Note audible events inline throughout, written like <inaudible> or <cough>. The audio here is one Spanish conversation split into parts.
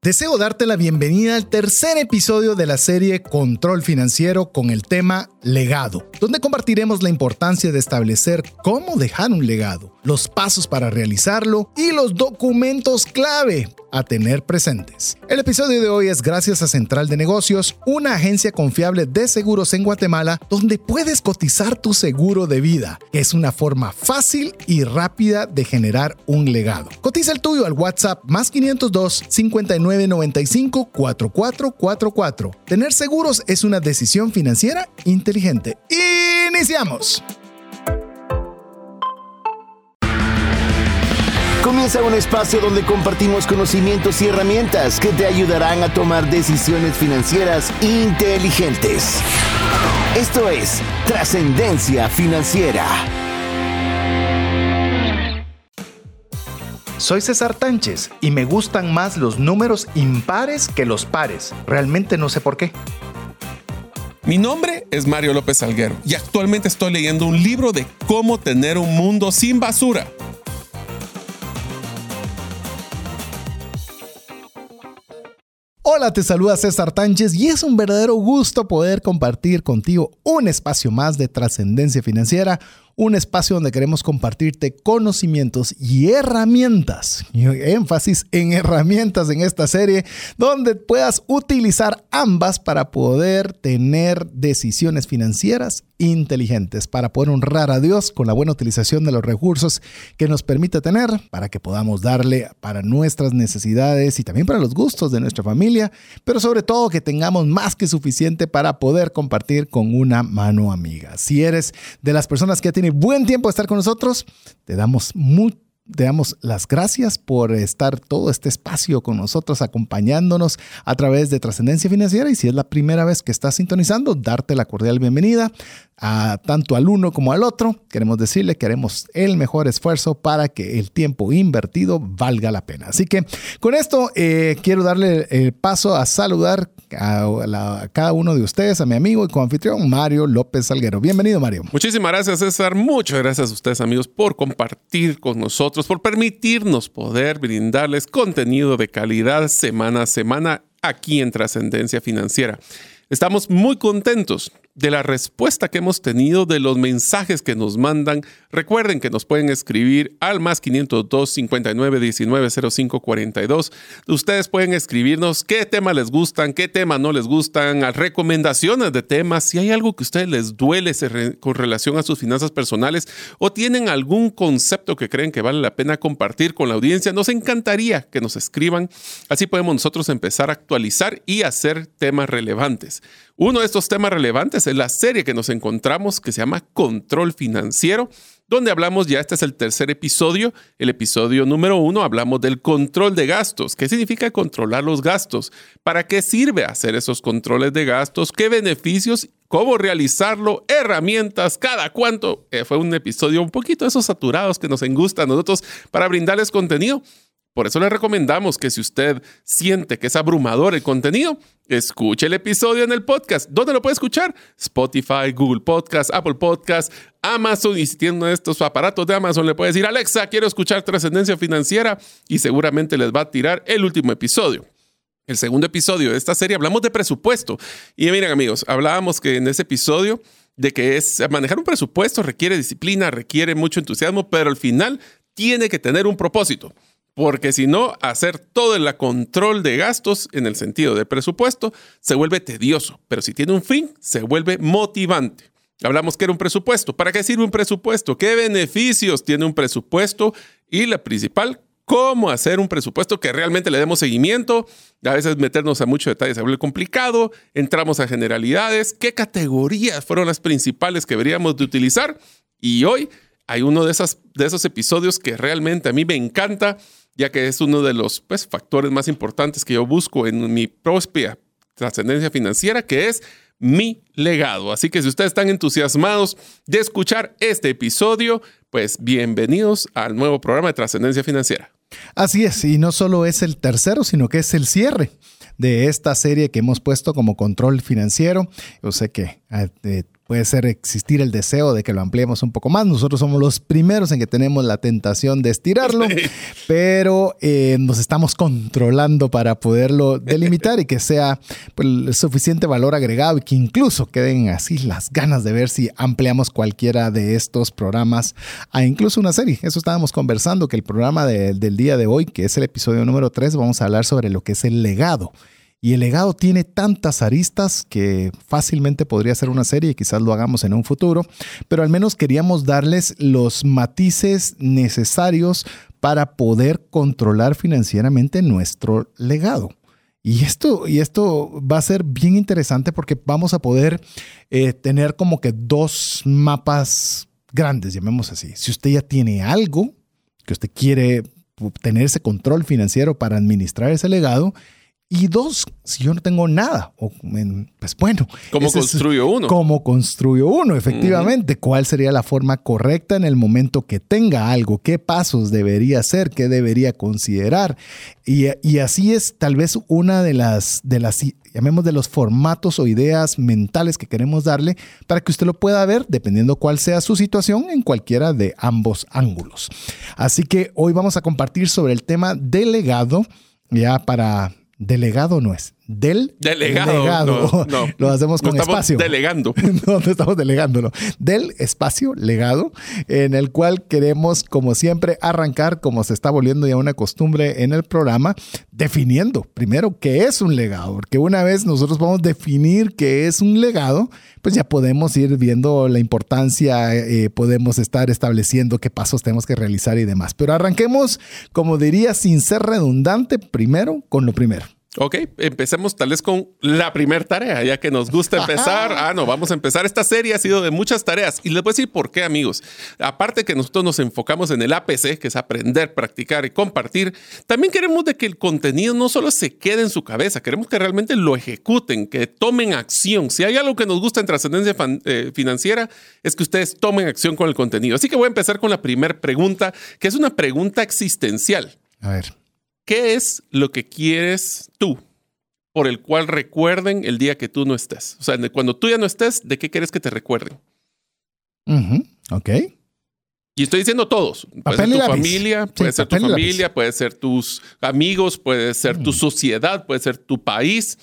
Deseo darte la bienvenida al tercer episodio de la serie Control Financiero con el tema Legado, donde compartiremos la importancia de establecer cómo dejar un legado, los pasos para realizarlo y los documentos clave a tener presentes. El episodio de hoy es gracias a Central de Negocios, una agencia confiable de seguros en Guatemala donde puedes cotizar tu seguro de vida, que es una forma fácil y rápida de generar un legado. Cotiza el tuyo al WhatsApp más 502 5995 4444. Tener seguros es una decisión financiera inteligente. ¡Iniciamos! Comienza un espacio donde compartimos conocimientos y herramientas que te ayudarán a tomar decisiones financieras inteligentes. Esto es Trascendencia Financiera. Soy César Tánchez y me gustan más los números impares que los pares. Realmente no sé por qué. Mi nombre es Mario López Alguero y actualmente estoy leyendo un libro de cómo tener un mundo sin basura Hola, te saluda César Tánchez y es un verdadero gusto poder compartir contigo un espacio más de trascendencia financiera un espacio donde queremos compartirte conocimientos y herramientas, énfasis en herramientas en esta serie, donde puedas utilizar ambas para poder tener decisiones financieras inteligentes, para poder honrar a Dios con la buena utilización de los recursos que nos permite tener, para que podamos darle para nuestras necesidades y también para los gustos de nuestra familia, pero sobre todo que tengamos más que suficiente para poder compartir con una mano amiga. Si eres de las personas que buen tiempo de estar con nosotros. Te damos te damos las gracias por estar todo este espacio con nosotros, acompañándonos a través de Trascendencia Financiera. Y si es la primera vez que estás sintonizando, darte la cordial bienvenida a tanto al uno como al otro. Queremos decirle que haremos el mejor esfuerzo para que el tiempo invertido valga la pena. Así que con esto eh, quiero darle el paso a saludar a, cada uno de ustedes, a mi amigo y coanfitrión Mario López Salguero. Bienvenido, Mario. Muchísimas gracias, César. Muchas gracias a ustedes, amigos, por compartir con nosotros, por permitirnos poder brindarles contenido de calidad semana a semana aquí en Trascendencia Financiera. Estamos muy contentos de la respuesta que hemos tenido, de los mensajes que nos mandan. Recuerden que nos pueden escribir al más 502 59 19 05 42. Ustedes pueden escribirnos qué temas les gustan, qué temas no les gustan, recomendaciones de temas, si hay algo que a ustedes les duele con relación a sus finanzas personales o tienen algún concepto que creen que vale la pena compartir con la audiencia, nos encantaría que nos escriban. Así podemos nosotros empezar a actualizar y hacer temas relevantes. Uno de estos temas relevantes es la serie que nos encontramos que se llama Control Financiero, donde hablamos, ya este es el tercer episodio, el episodio número uno, hablamos del control de gastos. ¿Qué significa controlar los gastos? ¿Para qué sirve hacer esos controles de gastos? ¿Qué beneficios? ¿Cómo realizarlo? Herramientas, cada cuánto. Eh, fue un episodio un poquito de esos saturados que nos gusta a nosotros para brindarles contenido. Por eso le recomendamos que si usted siente que es abrumador el contenido, escuche el episodio en el podcast. ¿Dónde lo puede escuchar? Spotify, Google Podcast, Apple Podcast, Amazon. Y si tiene estos aparatos de Amazon, le puede decir, Alexa, quiero escuchar trascendencia financiera y seguramente les va a tirar el último episodio. El segundo episodio de esta serie hablamos de presupuesto. Y miren amigos, hablábamos que en ese episodio de que es manejar un presupuesto requiere disciplina, requiere mucho entusiasmo, pero al final tiene que tener un propósito porque si no, hacer todo el control de gastos en el sentido de presupuesto se vuelve tedioso, pero si tiene un fin, se vuelve motivante. Hablamos que era un presupuesto. ¿Para qué sirve un presupuesto? ¿Qué beneficios tiene un presupuesto? Y la principal, cómo hacer un presupuesto que realmente le demos seguimiento. A veces meternos a muchos detalles se vuelve complicado. Entramos a generalidades. ¿Qué categorías fueron las principales que deberíamos de utilizar? Y hoy hay uno de, esas, de esos episodios que realmente a mí me encanta ya que es uno de los pues, factores más importantes que yo busco en mi propia trascendencia financiera, que es mi legado. Así que si ustedes están entusiasmados de escuchar este episodio, pues bienvenidos al nuevo programa de trascendencia financiera. Así es, y no solo es el tercero, sino que es el cierre de esta serie que hemos puesto como control financiero. Yo sé que eh, puede ser existir el deseo de que lo ampliemos un poco más. Nosotros somos los primeros en que tenemos la tentación de estirarlo, pero eh, nos estamos controlando para poderlo delimitar y que sea pues, el suficiente valor agregado y que incluso queden así las ganas de ver si ampliamos cualquiera de estos programas a incluso una serie. Eso estábamos conversando, que el programa del día de hoy, que es el episodio número 3, vamos a hablar sobre lo que es el legado. Y el legado tiene tantas aristas que fácilmente podría ser una serie quizás lo hagamos en un futuro, pero al menos queríamos darles los matices necesarios para poder controlar financieramente nuestro legado. Y esto, y esto va a ser bien interesante porque vamos a poder eh, tener como que dos mapas grandes, llamemos así. Si usted ya tiene algo que usted quiere tener ese control financiero para administrar ese legado, y dos, si yo no tengo nada, o, pues bueno. ¿Cómo construyo uno? ¿Cómo construyo uno? Efectivamente. ¿Cuál sería la forma correcta en el momento que tenga algo? ¿Qué pasos debería hacer? ¿Qué debería considerar? Y, y, así es tal vez una de las, de las, llamemos de los formatos o ideas mentales que queremos darle para que usted lo pueda ver, dependiendo cuál sea su situación, en cualquiera de ambos ángulos. Así que hoy vamos a compartir sobre el tema delegado, ya para Delegado no es. Del delegado. No, <laughs> Lo hacemos con espacio. Delegando. <laughs> no, no estamos delegándolo. Del espacio legado, en el cual queremos, como siempre, arrancar, como se está volviendo ya una costumbre en el programa, definiendo primero qué es un legado. Porque una vez nosotros vamos a definir qué es un legado, pues ya podemos ir viendo la importancia, eh, podemos estar estableciendo qué pasos tenemos que realizar y demás. Pero arranquemos, como diría, sin ser redundante, primero con lo primero. Ok, empecemos tal vez con la primera tarea, ya que nos gusta <laughs> empezar. Ah, no, vamos a empezar. Esta serie ha sido de muchas tareas y les voy a decir por qué, amigos. Aparte que nosotros nos enfocamos en el APC, que es aprender, practicar y compartir, también queremos de que el contenido no solo se quede en su cabeza, queremos que realmente lo ejecuten, que tomen acción. Si hay algo que nos gusta en trascendencia eh, financiera, es que ustedes tomen acción con el contenido. Así que voy a empezar con la primera pregunta, que es una pregunta existencial. A ver. ¿Qué es lo que quieres tú por el cual recuerden el día que tú no estés? O sea, cuando tú ya no estés, ¿de qué quieres que te recuerden? Ok. Y estoy diciendo todos. Puede ser tu familia, puede ser tu familia, puede ser tus amigos, puede ser tu mm. sociedad, puede ser tu país.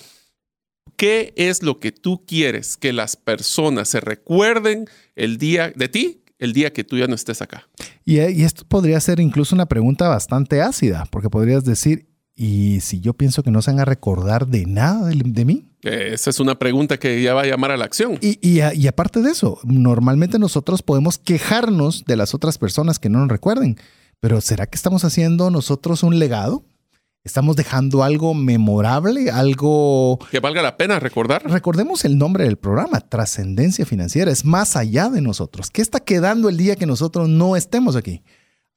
¿Qué es lo que tú quieres que las personas se recuerden el día de ti el día que tú ya no estés acá. Y, esto podría ser incluso una pregunta bastante ácida, porque podrías decir, ¿y si yo pienso que no se van a recordar de nada de, mí? Esa es una pregunta que ya va a llamar a la acción. Y, y, aparte de eso, normalmente nosotros podemos quejarnos de las otras personas que no nos recuerden, pero ¿será que estamos haciendo nosotros un legado? Estamos dejando algo memorable, algo... Que valga la pena recordar. Recordemos el nombre del programa, Trascendencia Financiera. Es más allá de nosotros. ¿Qué está quedando el día que nosotros no estemos aquí?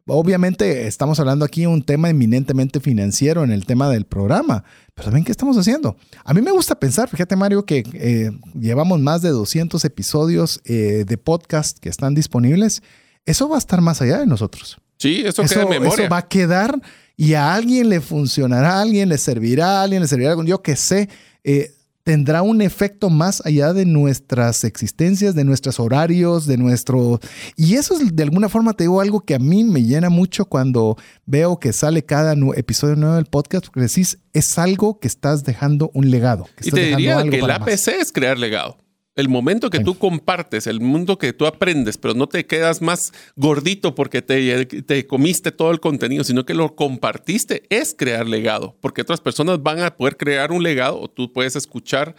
Obviamente estamos hablando aquí de un tema eminentemente financiero en el tema del programa, pero también ¿qué estamos haciendo? A mí me gusta pensar, fíjate Mario, que eh, llevamos más de 200 episodios eh, de podcast que están disponibles. Eso va a estar más allá de nosotros. Sí, eso, queda en memoria. Eso va a quedar y a alguien le funcionará, a alguien le servirá, a alguien le servirá, yo que sé, eh, tendrá un efecto más allá de nuestras existencias, de nuestros horarios, de nuestro... Y eso es de alguna forma, te digo, algo que a mí me llena mucho cuando veo que sale cada episodio nuevo del podcast, porque decís, es algo que estás dejando un legado. y te diría que el APC es crear legado. El momento que tú compartes, el mundo que tú aprendes, pero no te quedas más gordito porque te, te, comiste todo el contenido, sino que lo compartiste, es crear legado, porque otras personas van a poder crear un legado o tú puedes escuchar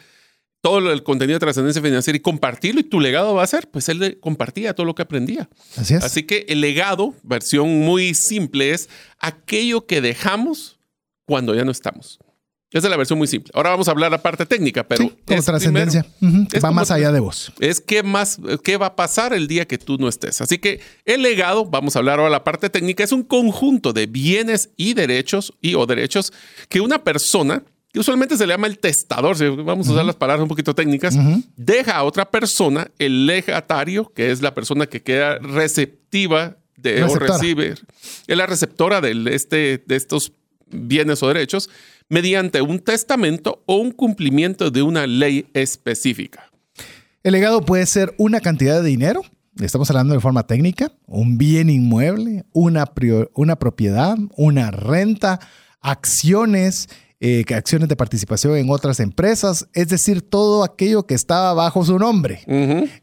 todo el contenido de trascendencia financiera y compartirlo y tu legado va a ser, pues él compartía todo lo que aprendía. Así es. Así que el legado, versión muy simple, es aquello que dejamos cuando ya no estamos. Esa es la versión muy simple. Ahora vamos a hablar la parte técnica, pero. Sí, trascendencia. Va más allá de vos. Es qué más, qué va a pasar el día que tú no estés. Así que el legado, vamos a hablar ahora la parte técnica, es un conjunto de bienes y derechos y o derechos que una persona, que usualmente se le llama el testador, si vamos a usar las palabras un poquito técnicas, deja a otra persona, el legatario, que es la persona que queda receptiva de o recibe, es la receptora de, este, de estos bienes o derechos mediante un testamento o un cumplimiento de una ley específica. El legado puede ser una cantidad de dinero, estamos hablando de forma técnica, un bien inmueble, una, una propiedad, una renta, acciones, eh, acciones de participación en otras empresas, es decir, todo aquello que estaba bajo su nombre.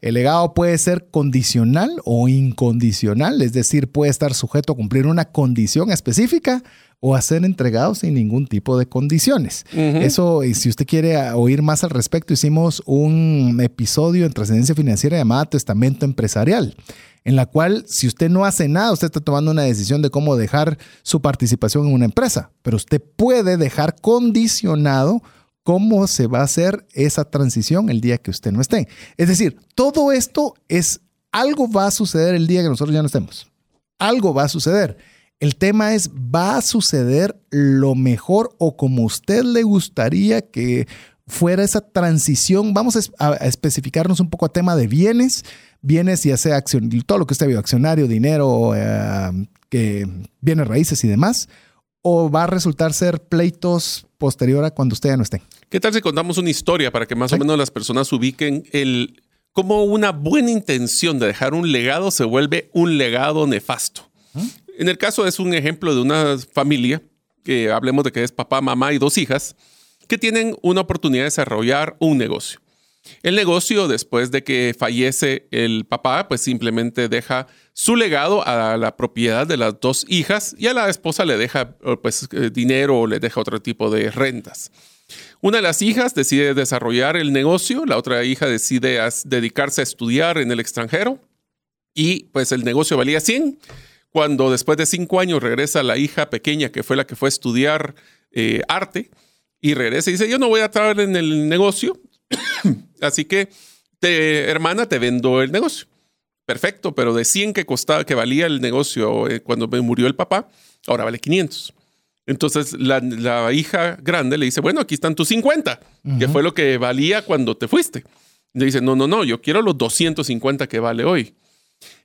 El legado puede ser condicional o incondicional, es decir, puede estar sujeto a cumplir una condición específica o a ser entregado sin ningún tipo de condiciones. Eso, y si usted quiere oír más al respecto, hicimos un episodio en trascendencia financiera llamado Testamento Empresarial en la cual si usted no hace nada, usted está tomando una decisión de cómo dejar su participación en una empresa, pero usted puede dejar condicionado cómo se va a hacer esa transición el día que usted no esté. Es decir, todo esto es algo va a suceder el día que nosotros ya no estemos. Algo va a suceder. El tema es, ¿va a suceder lo mejor o como usted le gustaría que fuera esa transición? Vamos a, especificarnos un poco a tema de bienes, bienes, ya sea acción, todo lo que usted vio, accionario, dinero, eh, que bienes raíces y demás, o va a resultar ser pleitos posterior a cuando usted ya no esté. ¿Qué tal si contamos una historia para que más o menos las personas ubiquen el cómo una buena intención de dejar un legado se vuelve un legado nefasto? En el caso es un ejemplo de una familia que hablemos de que es papá, mamá y dos hijas que tienen una oportunidad de desarrollar un negocio. El negocio, después de que fallece el papá, pues simplemente deja su legado a la propiedad de las dos hijas y a la esposa le deja pues, eh, dinero o le deja otro tipo de rentas. Una de las hijas decide desarrollar el negocio, la otra hija decide dedicarse a estudiar en el extranjero y pues el negocio valía 100. Cuando después de cinco años regresa la hija pequeña que fue la que fue a estudiar eh, arte y regresa y dice, yo no voy a trabajar en el negocio, <coughs> Así que, hermana, te vendo el negocio. Perfecto, pero de 100 que costaba, que valía el negocio eh, cuando me murió el papá, ahora vale 500. Entonces la, hija grande le dice, bueno, aquí están tus 50, que fue lo que valía cuando te fuiste. Le dice, no, no, no, yo quiero los 250 que vale hoy.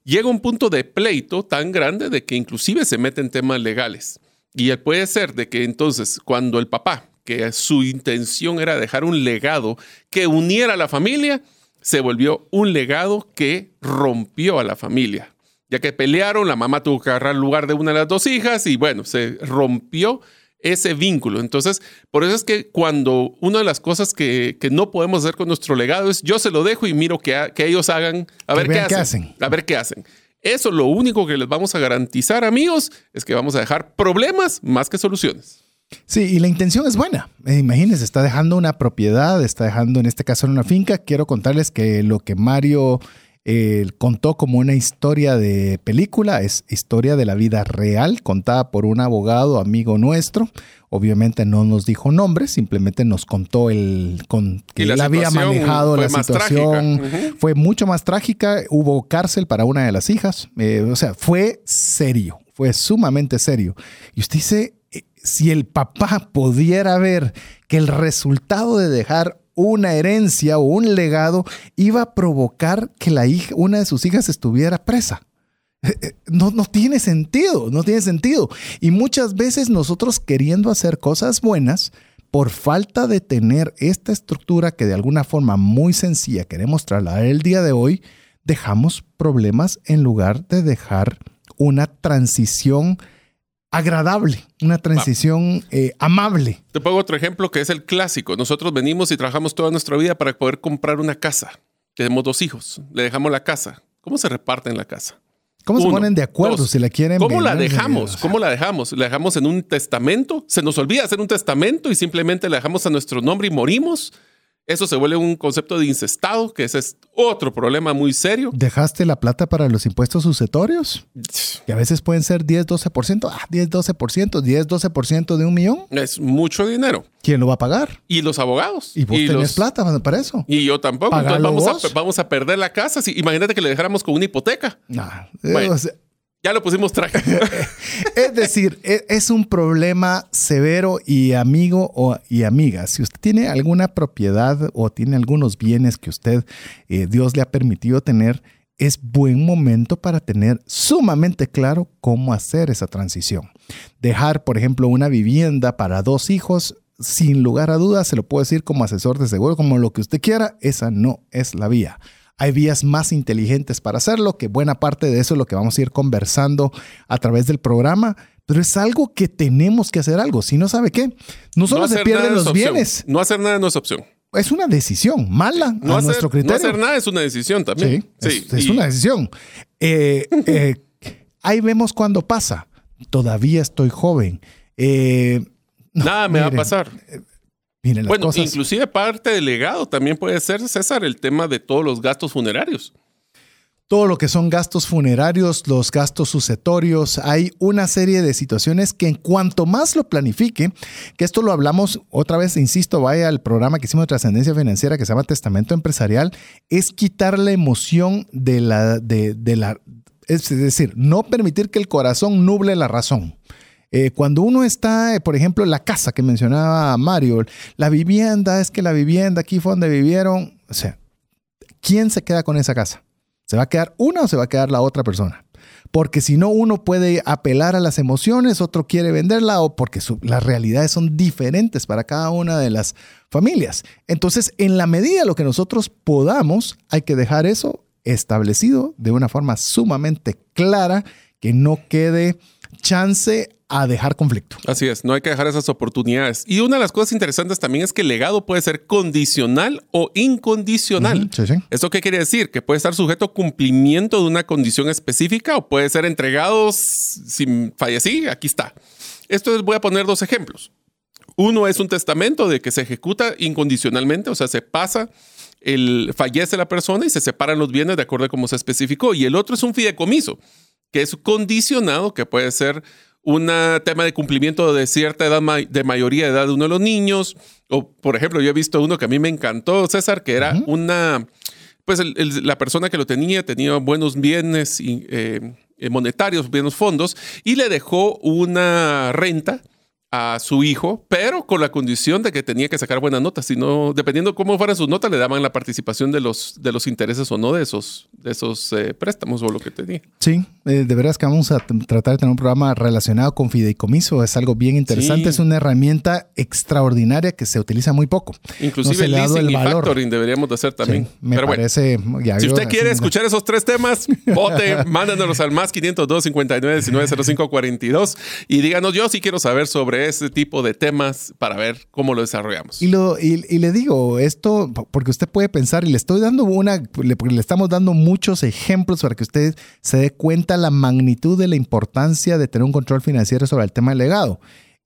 Llega un punto de pleito tan grande de que inclusive se meten temas legales. Y puede ser de que entonces cuando el papá que su intención era dejar un legado que uniera a la familia, se volvió un legado que rompió a la familia. Ya que pelearon, la mamá tuvo que agarrar el lugar de una de las dos hijas y bueno, se rompió ese vínculo. Entonces, por eso es que cuando una de las cosas que, no podemos hacer con nuestro legado es yo se lo dejo y miro que, que ellos hagan, a ver qué hacen, A ver qué hacen. Eso lo único que les vamos a garantizar, amigos, es que vamos a dejar problemas más que soluciones. Sí, y la intención es buena. Eh, imagínense, está dejando una propiedad, está dejando en este caso una finca. Quiero contarles que lo que Mario eh, contó como una historia de película es historia de la vida real, contada por un abogado amigo nuestro. Obviamente no nos dijo nombres, simplemente nos contó el con que él había manejado la situación. Fue mucho más trágica. Hubo cárcel para una de las hijas. Eh, o sea, fue serio, fue sumamente serio. Y usted dice, si el papá pudiera ver que el resultado de dejar una herencia o un legado iba a provocar que la hija, una de sus hijas estuviera presa. Eh, eh, no, no tiene sentido, no tiene sentido. Y muchas veces nosotros queriendo hacer cosas buenas, por falta de tener esta estructura que de alguna forma muy sencilla queremos trasladar el día de hoy, dejamos problemas en lugar de dejar una transición agradable, una transición eh, amable. Te pongo otro ejemplo que es el clásico. Nosotros venimos y trabajamos toda nuestra vida para poder comprar una casa. Tenemos dos hijos, le dejamos la casa. ¿Cómo se reparten la casa? ¿Cómo se ponen de acuerdo si la quieren? ¿Cómo la dejamos? ¿Cómo la dejamos? ¿La dejamos en un testamento? ¿Se nos olvida hacer un testamento y simplemente la dejamos a nuestro nombre y morimos? Eso se vuelve un concepto de incestado, que ese es otro problema muy serio. ¿Dejaste la plata para los impuestos sucetorios? Que a veces pueden ser 10, 12%. Ah, 10, 12%, 10, 12% de un millón. Es mucho dinero. ¿Quién lo va a pagar? Y los abogados. Y vos tenés plata para eso. Y yo tampoco. Entonces vamos a, vamos a, perder la casa. imagínate que le dejáramos con una hipoteca. Nah, ya lo pusimos traje. <laughs> es decir, e, es un problema severo y amigo o, y amiga. Si usted tiene alguna propiedad o tiene algunos bienes que usted, eh, Dios le ha permitido tener, es buen momento para tener sumamente claro cómo hacer esa transición. Dejar, por ejemplo, una vivienda para dos hijos sin lugar a dudas, se lo puedo decir como asesor de seguro, como lo que usted quiera, esa no es la vía. Hay vías más inteligentes para hacerlo, que buena parte de eso es lo que vamos a ir conversando a través del programa, pero es algo que tenemos que hacer algo. Si no sabe qué, no solo se pierden los bienes. No hacer nada no es opción. Es una decisión mala no a nuestro criterio. No hacer nada es una decisión también. Sí, es, una decisión. Eh, eh, <laughs> ahí vemos cuando pasa. Todavía estoy joven. Eh, nada me va a pasar. Bueno, inclusive parte del legado también puede ser, César, el tema de todos los gastos funerarios todo lo que son gastos funerarios, los gastos sucetorios. Hay una serie de situaciones que en cuanto más lo planifique, que esto lo hablamos otra vez, insisto, vaya al programa que hicimos de trascendencia financiera que se llama Testamento Empresarial, es quitar la emoción de la, de, la, es decir, no permitir que el corazón nuble la razón. Eh, cuando uno está, por ejemplo, la casa que mencionaba Mario, la vivienda, es que la vivienda aquí fue donde vivieron, o sea, ¿quién se queda con esa casa? ¿Se va a quedar una o se va a quedar la otra persona? Porque si no, uno puede apelar a las emociones, otro quiere venderla o porque las realidades son diferentes para cada una de las familias. Entonces, en la medida de lo que nosotros podamos, hay que dejar eso establecido de una forma sumamente clara, que no quede chance a dejar conflicto. Así es, no hay que dejar esas oportunidades. Y una de las cosas interesantes también es que el legado puede ser condicional o incondicional. ¿Esto qué quiere decir? Que puede estar sujeto a cumplimiento de una condición específica o puede ser entregado sin fallecí, aquí está. Esto voy a poner dos ejemplos. Uno es un testamento de que se ejecuta incondicionalmente, o sea, se pasa, el, fallece la persona y se separan los bienes de acuerdo a cómo se especificó. Y el otro es un fideicomiso, que es condicionado, que puede ser un tema de cumplimiento de cierta edad, de mayoría de edad de uno de los niños. O, por ejemplo, yo he visto uno que a mí me encantó, César, que era una, pues la persona que lo tenía tenía buenos bienes eh, monetarios, buenos fondos, y le dejó una renta a su hijo, pero con la condición de que tenía que sacar buenas notas, sino dependiendo cómo fueran sus notas, le daban la participación de los, de los intereses o no de esos, de esos eh, préstamos o lo que tenía. Sí, eh, de veras que vamos a tratar de tener un programa relacionado con fideicomiso, es algo bien interesante, es una herramienta extraordinaria que se utiliza muy poco. Inclusive el leasing y factoring deberíamos de hacer también. me parece, si usted quiere escuchar esos tres temas, <laughs> vote, mándanos al más 502 59 19 05 42 y díganos yo si quiero saber sobre ese tipo de temas para ver cómo lo desarrollamos. Y, lo, y, le digo esto porque usted puede pensar, y le estoy dando una, porque le estamos dando muchos ejemplos para que usted se dé cuenta la magnitud de la importancia de tener un control financiero sobre el tema del legado.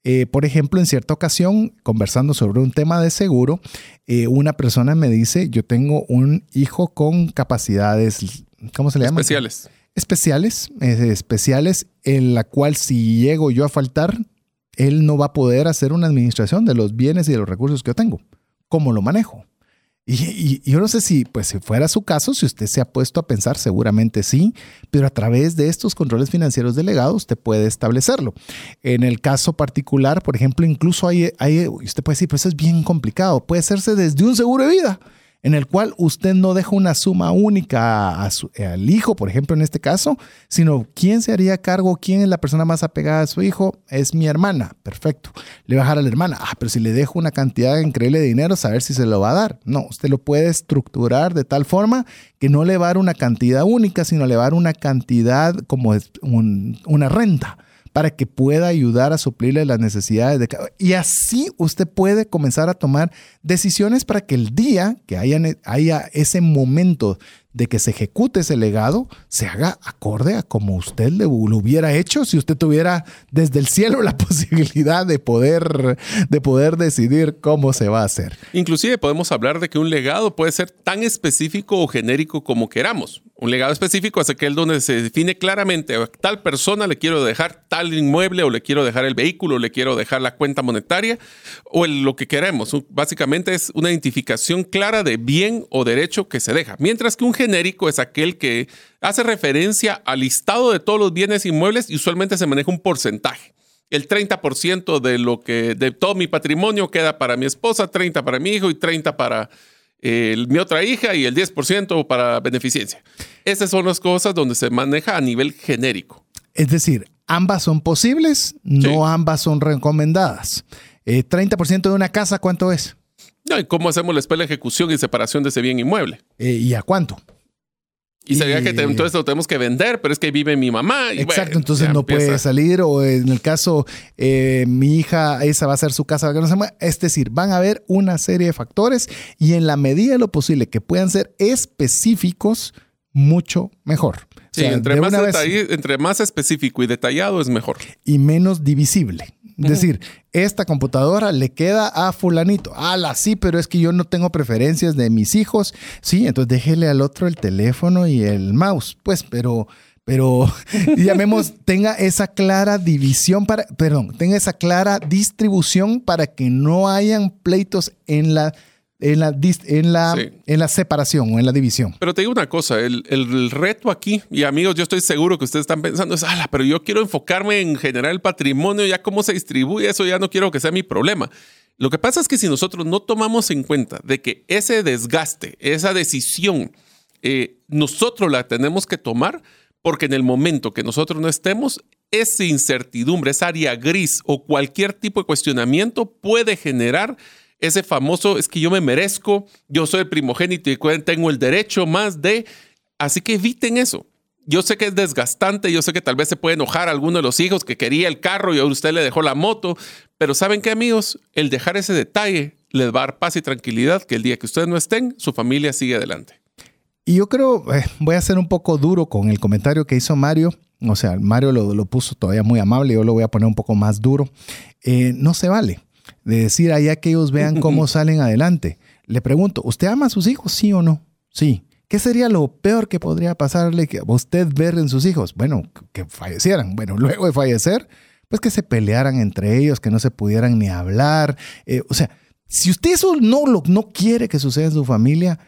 Eh, por ejemplo, en cierta ocasión, conversando sobre un tema de seguro, eh, una persona me dice, yo tengo un hijo con capacidades, ¿cómo se le llama? Especiales. Especiales, eh, especiales, en la cual si llego yo a faltar, él no va a poder hacer una administración de los bienes y de los recursos que yo tengo. ¿Cómo lo manejo? Y, yo no sé si, pues, si fuera su caso, si usted se ha puesto a pensar, seguramente sí, pero a través de estos controles financieros delegados usted puede establecerlo. En el caso particular, por ejemplo, incluso hay, hay usted puede decir, pues eso es bien complicado, puede hacerse desde un seguro de vida en el cual usted no deja una suma única al hijo, por ejemplo, en este caso, sino quién se haría cargo, quién es la persona más apegada a su hijo, es mi hermana, perfecto. Le va a dejar a la hermana, ah, pero si le dejo una cantidad increíble de dinero, saber si se lo va a dar. No, usted lo puede estructurar de tal forma que no le va a dar una cantidad única, sino le va a dar una cantidad como una renta para que pueda ayudar a suplirle las necesidades de cada Y así usted puede comenzar a tomar decisiones para que el día que haya, haya ese momento de que se ejecute ese legado se haga acorde a como usted lo hubiera hecho si usted tuviera desde el cielo la <laughs> posibilidad de poder, de poder decidir cómo se va a hacer. Inclusive podemos hablar de que un legado puede ser tan específico o genérico como queramos. Un legado específico es aquel donde se define claramente a tal persona le quiero dejar tal inmueble o le quiero dejar el vehículo o le quiero dejar la cuenta monetaria o lo que queremos. Básicamente es una identificación clara de bien o derecho que se deja. Mientras que un genérico es aquel que hace referencia al listado de todos los bienes inmuebles y usualmente se maneja un porcentaje. El 30% de lo que de todo mi patrimonio queda para mi esposa, 30 para mi hijo y 30 para mi otra hija y el 10% para beneficencia. Esas son las cosas donde se maneja a nivel genérico. Es decir, ambas son posibles, no ambas son recomendadas. Eh, 30% de una casa, ¿cuánto es? No, ¿y cómo hacemos la espera ejecución y separación de ese bien inmueble? Eh, ¿Y a cuánto? Y, sería que te- entonces lo tenemos que vender, pero es que vive mi mamá. Y Exacto, bueno, entonces no empieza. puede salir o en el caso eh, mi hija, esa va a ser su casa, es decir, van a haber una serie de factores y en la medida de lo posible que puedan ser específicos, mucho mejor. O Sí, sea, entre más, vez- entre más específico y detallado es mejor. y menos divisible. Decir, esta computadora le queda a fulanito. Ala, sí, pero es que yo no tengo preferencias de mis hijos. Sí, entonces déjele al otro el teléfono y el mouse. Pues, pero, pero <laughs> llamemos, tenga esa clara división para, perdón, tenga esa clara distribución para que no hayan pleitos en la, en la, en la, Sí. en la separación o en la división. Pero te digo una cosa, el, el reto aquí, y amigos, yo estoy seguro que ustedes están pensando, es, ala, pero yo quiero enfocarme en generar el patrimonio, ya cómo se distribuye, eso ya no quiero que sea mi problema. Lo que pasa es que si nosotros no tomamos en cuenta de que ese desgaste, esa decisión, eh, nosotros la tenemos que tomar, porque en el momento que nosotros no estemos, esa incertidumbre, esa área gris o cualquier tipo de cuestionamiento puede generar ese famoso, es que yo me merezco, yo soy el primogénito y tengo el derecho más de... Así que eviten eso. Yo sé que es desgastante, yo sé que tal vez se puede enojar a alguno de los hijos que quería el carro y ahora usted le dejó la moto, pero ¿saben qué amigos? El dejar ese detalle les va a dar paz y tranquilidad que el día que ustedes no estén, su familia sigue adelante. Y yo creo, eh, voy a ser un poco duro con el comentario que hizo Mario. O sea, Mario lo, lo puso todavía muy amable, yo lo voy a poner un poco más duro. Eh, no se vale de decir allá que ellos vean <laughs> cómo salen adelante. Le pregunto, ¿usted ama a sus hijos, sí o no? Sí. ¿Qué sería lo peor que podría pasarle que a usted ver en sus hijos? Bueno, que fallecieran. Bueno, <laughs> luego de fallecer, pues que se pelearan entre ellos, que no se pudieran ni hablar. Eh, o sea, si usted eso no, lo, no quiere que suceda en su familia,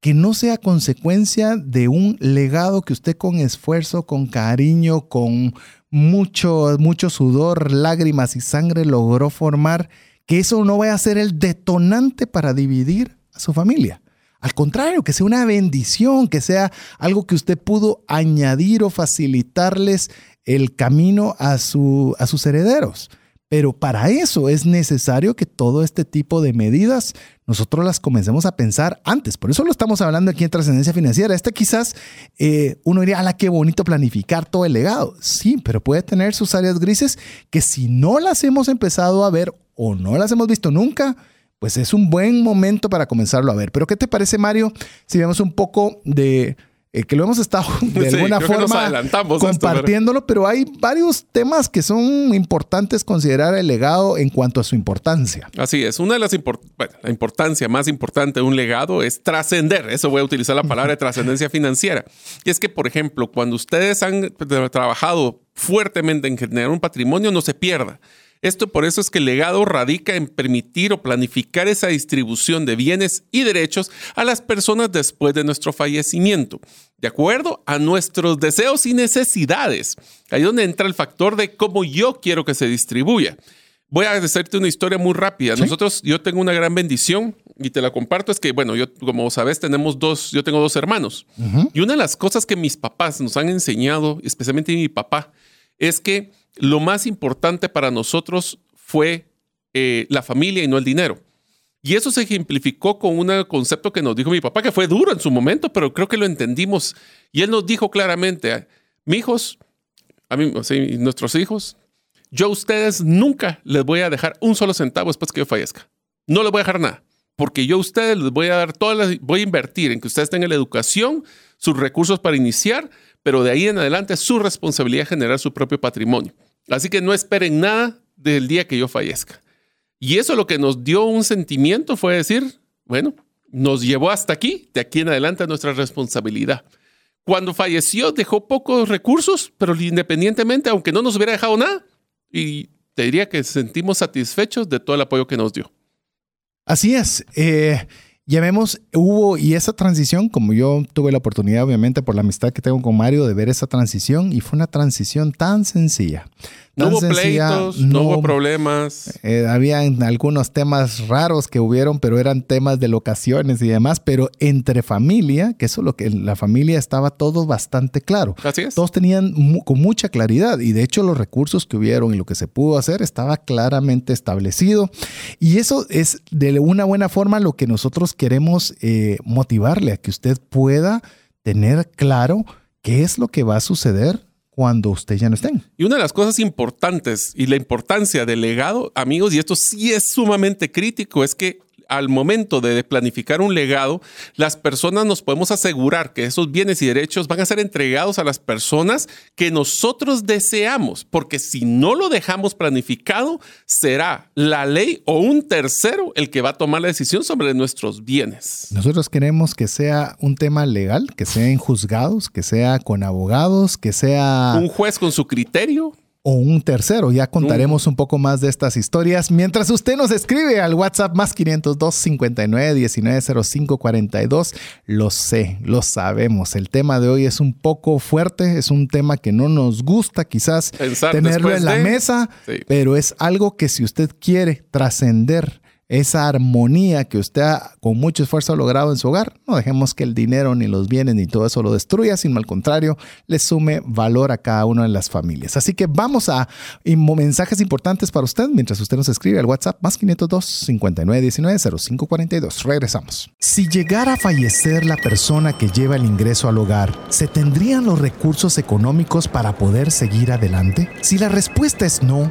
que no sea consecuencia de un legado que usted con esfuerzo, con cariño, con mucho, mucho sudor, lágrimas y sangre logró formar, que eso no vaya a ser el detonante para dividir a su familia. Al contrario, que sea una bendición, que sea algo que usted pudo añadir o facilitarles el camino a, su, a sus herederos. Pero para eso es necesario que todo este tipo de medidas nosotros las comencemos a pensar antes. Por eso lo estamos hablando aquí en Trascendencia Financiera. Este quizás eh, uno diría, ala, qué bonito planificar todo el legado. Sí, pero puede tener sus áreas grises que si no las hemos empezado a ver o no las hemos visto nunca, pues es un buen momento para comenzarlo a ver. Pero ¿qué te parece, Mario, si vemos un poco de... eh, que lo hemos estado <laughs> de Sí, alguna forma esto, pero- compartiéndolo, pero hay varios temas que son importantes considerar el legado en cuanto a su importancia. Así es, una de las import- bueno, la importancia más importante de un legado es trascender. Eso voy a utilizar la palabra de trascendencia financiera. Y es que, por ejemplo, cuando ustedes han tra- trabajado fuertemente en generar un patrimonio, no se pierda. Esto por eso es que el legado radica en permitir o planificar esa distribución de bienes y derechos a las personas después de nuestro fallecimiento, de acuerdo a nuestros deseos y necesidades. Ahí es donde entra el factor de cómo yo quiero que se distribuya. Voy a hacerte una historia muy rápida. Nosotros, yo tengo una gran bendición y te la comparto. Es que, bueno, yo, como sabes, tenemos dos, yo tengo dos hermanos. Y una de las cosas que mis papás nos han enseñado, especialmente mi papá, es que lo más importante para nosotros fue eh, la familia y no el dinero. Y eso se ejemplificó con un concepto que nos dijo mi papá, que fue duro en su momento, pero creo que lo entendimos. Y él nos dijo claramente, hijos, a mí, nuestros hijos, yo a ustedes nunca les voy a dejar un solo centavo después que yo fallezca. No les voy a dejar nada, porque yo a ustedes les voy a dar todas las, voy a invertir en que ustedes tengan la educación, sus recursos para iniciar, pero de ahí en adelante es su responsabilidad generar su propio patrimonio. Así que no esperen nada del día que yo fallezca. Y eso lo que nos dio un sentimiento fue decir, bueno, nos llevó hasta aquí, de aquí en adelante nuestra responsabilidad. Cuando falleció dejó pocos recursos, pero independientemente, aunque no nos hubiera dejado nada, y te diría que sentimos satisfechos de todo el apoyo que nos dio. Así es. Eh, ya vemos, hubo y esa transición, como yo tuve la oportunidad, obviamente, por la amistad que tengo con Mario, de ver esa transición, y fue una transición tan sencilla, No hubo pleitos, no, hubo problemas. Eh, habían algunos temas raros que hubieron, pero eran temas de locaciones y demás, pero entre familia, que eso es lo que la familia estaba todo bastante claro. Así es. Todos tenían con mucha claridad y de hecho los recursos que hubieron y lo que se pudo hacer estaba claramente establecido. Y eso es de una buena forma lo que nosotros queremos eh, motivarle a que usted pueda tener claro qué es lo que va a suceder cuando usted ya no estén. Y una de las cosas importantes y la importancia del legado, amigos, y esto sí es sumamente crítico, es que al momento de planificar un legado, las personas nos podemos asegurar que esos bienes y derechos van a ser entregados a las personas que nosotros deseamos, porque si no lo dejamos planificado, será la ley o un tercero el que va a tomar la decisión sobre nuestros bienes. Nosotros queremos que sea un tema legal, que sea en juzgados, que sea con abogados, que sea... Un juez con su criterio o un tercero. Ya contaremos un poco más de estas historias mientras usted nos escribe al WhatsApp más 502 59 19 05 42. Lo sé, lo sabemos. El tema de hoy es un poco fuerte, es un tema que no nos gusta quizás tenerlo en la mesa, pero es algo que si usted quiere trascender esa armonía que usted con mucho esfuerzo ha logrado en su hogar, no dejemos que el dinero, ni los bienes, ni todo eso lo destruya, sino al contrario, le sume valor a cada una de las familias. Así que vamos a mensajes importantes para usted mientras usted nos escribe al WhatsApp más 502 5919 0542. Regresamos. Si llegara a fallecer la persona que lleva el ingreso al hogar, ¿se tendrían los recursos económicos para poder seguir adelante? Si la respuesta es no,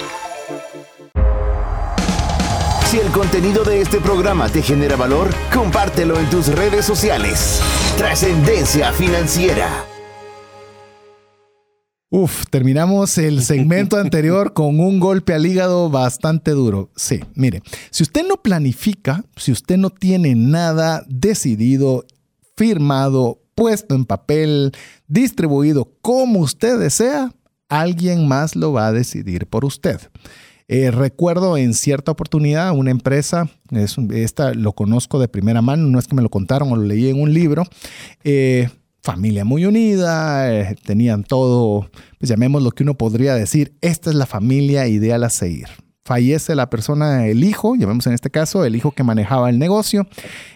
Si el contenido de este programa te genera valor, compártelo en tus redes sociales. Trascendencia financiera. Uf, terminamos el segmento <laughs> anterior con un golpe al hígado bastante duro. Sí, mire, si usted no planifica, si usted no tiene nada decidido, firmado, puesto en papel, distribuido como usted desea, alguien más lo va a decidir por usted. Eh, recuerdo en cierta oportunidad una empresa, es, esta lo conozco de primera mano, no es que me lo contaron o lo leí en un libro, eh, familia muy unida, eh, tenían todo, pues llamemos lo que uno podría decir, esta es la familia ideal a seguir fallece la persona, el hijo, llamemos en este caso, el hijo que manejaba el negocio,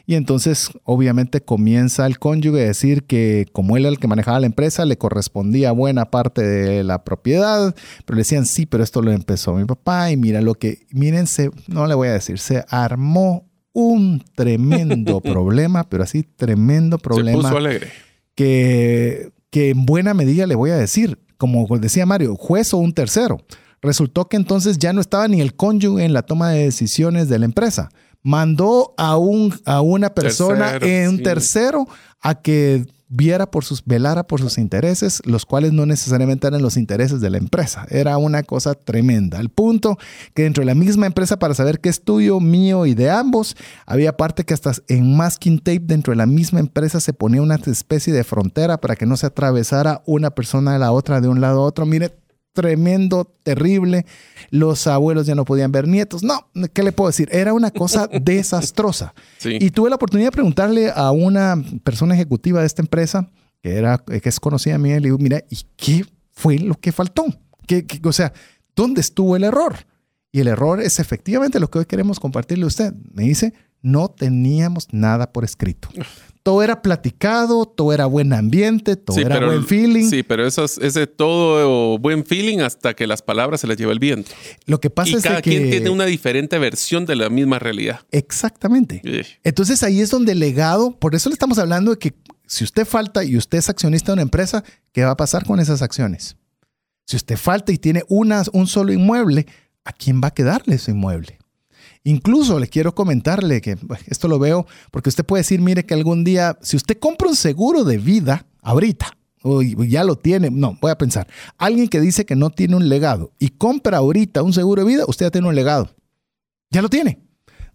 y entonces obviamente comienza el cónyuge a decir que como él era el que manejaba la empresa, le correspondía buena parte de la propiedad, pero le decían, sí, pero esto lo empezó mi papá, y mira lo que, mírense, no le voy a decir, se armó un tremendo <laughs> problema, pero así tremendo problema. Se puso alegre. Que, que en buena medida le voy a decir, como decía Mario, juez o un tercero. Resultó que entonces ya no estaba ni el cónyuge en la toma de decisiones de la empresa. Mandó a, un, a una persona, en un tercero, a que viera por sus, velara por sus intereses, los cuales no necesariamente eran los intereses de la empresa. Era una cosa tremenda. Al punto que dentro de la misma empresa, para saber qué es tuyo, mío y de ambos, había parte que hasta en masking tape dentro de la misma empresa se ponía una especie de frontera para que no se atravesara una persona de la otra de un lado a otro. Mire, tremendo, terrible. Los abuelos ya no podían ver nietos. No, ¿qué le puedo decir? Era una cosa <laughs> desastrosa. Y tuve la oportunidad de preguntarle a una persona ejecutiva de esta empresa, que, era, que es conocida a mí, le digo, mira, ¿y qué fue lo que faltó? ¿Qué, o sea, ¿dónde estuvo el error? Y el error es efectivamente lo que hoy queremos compartirle a usted. Me dice, no teníamos nada por escrito todo era platicado, todo era buen ambiente, todo era buen feeling. Sí, pero eso es, de todo buen feeling hasta que las palabras se las lleva el viento. Lo que pasa y es cada que quien tiene una diferente versión de la misma realidad. Exactamente. Entonces ahí es donde el legado, por eso le estamos hablando de que si usted falta y usted es accionista de una empresa, ¿qué va a pasar con esas acciones? Si usted falta y tiene una, un solo inmueble, ¿a quién va a quedarle ese inmueble? Incluso le quiero comentarle que esto lo veo porque usted puede decir, mire que algún día, si usted compra un seguro de vida ahorita, o ya lo tiene, no, voy a pensar, alguien que dice que no tiene un legado y compra ahorita un seguro de vida, usted ya tiene un legado. Ya lo tiene.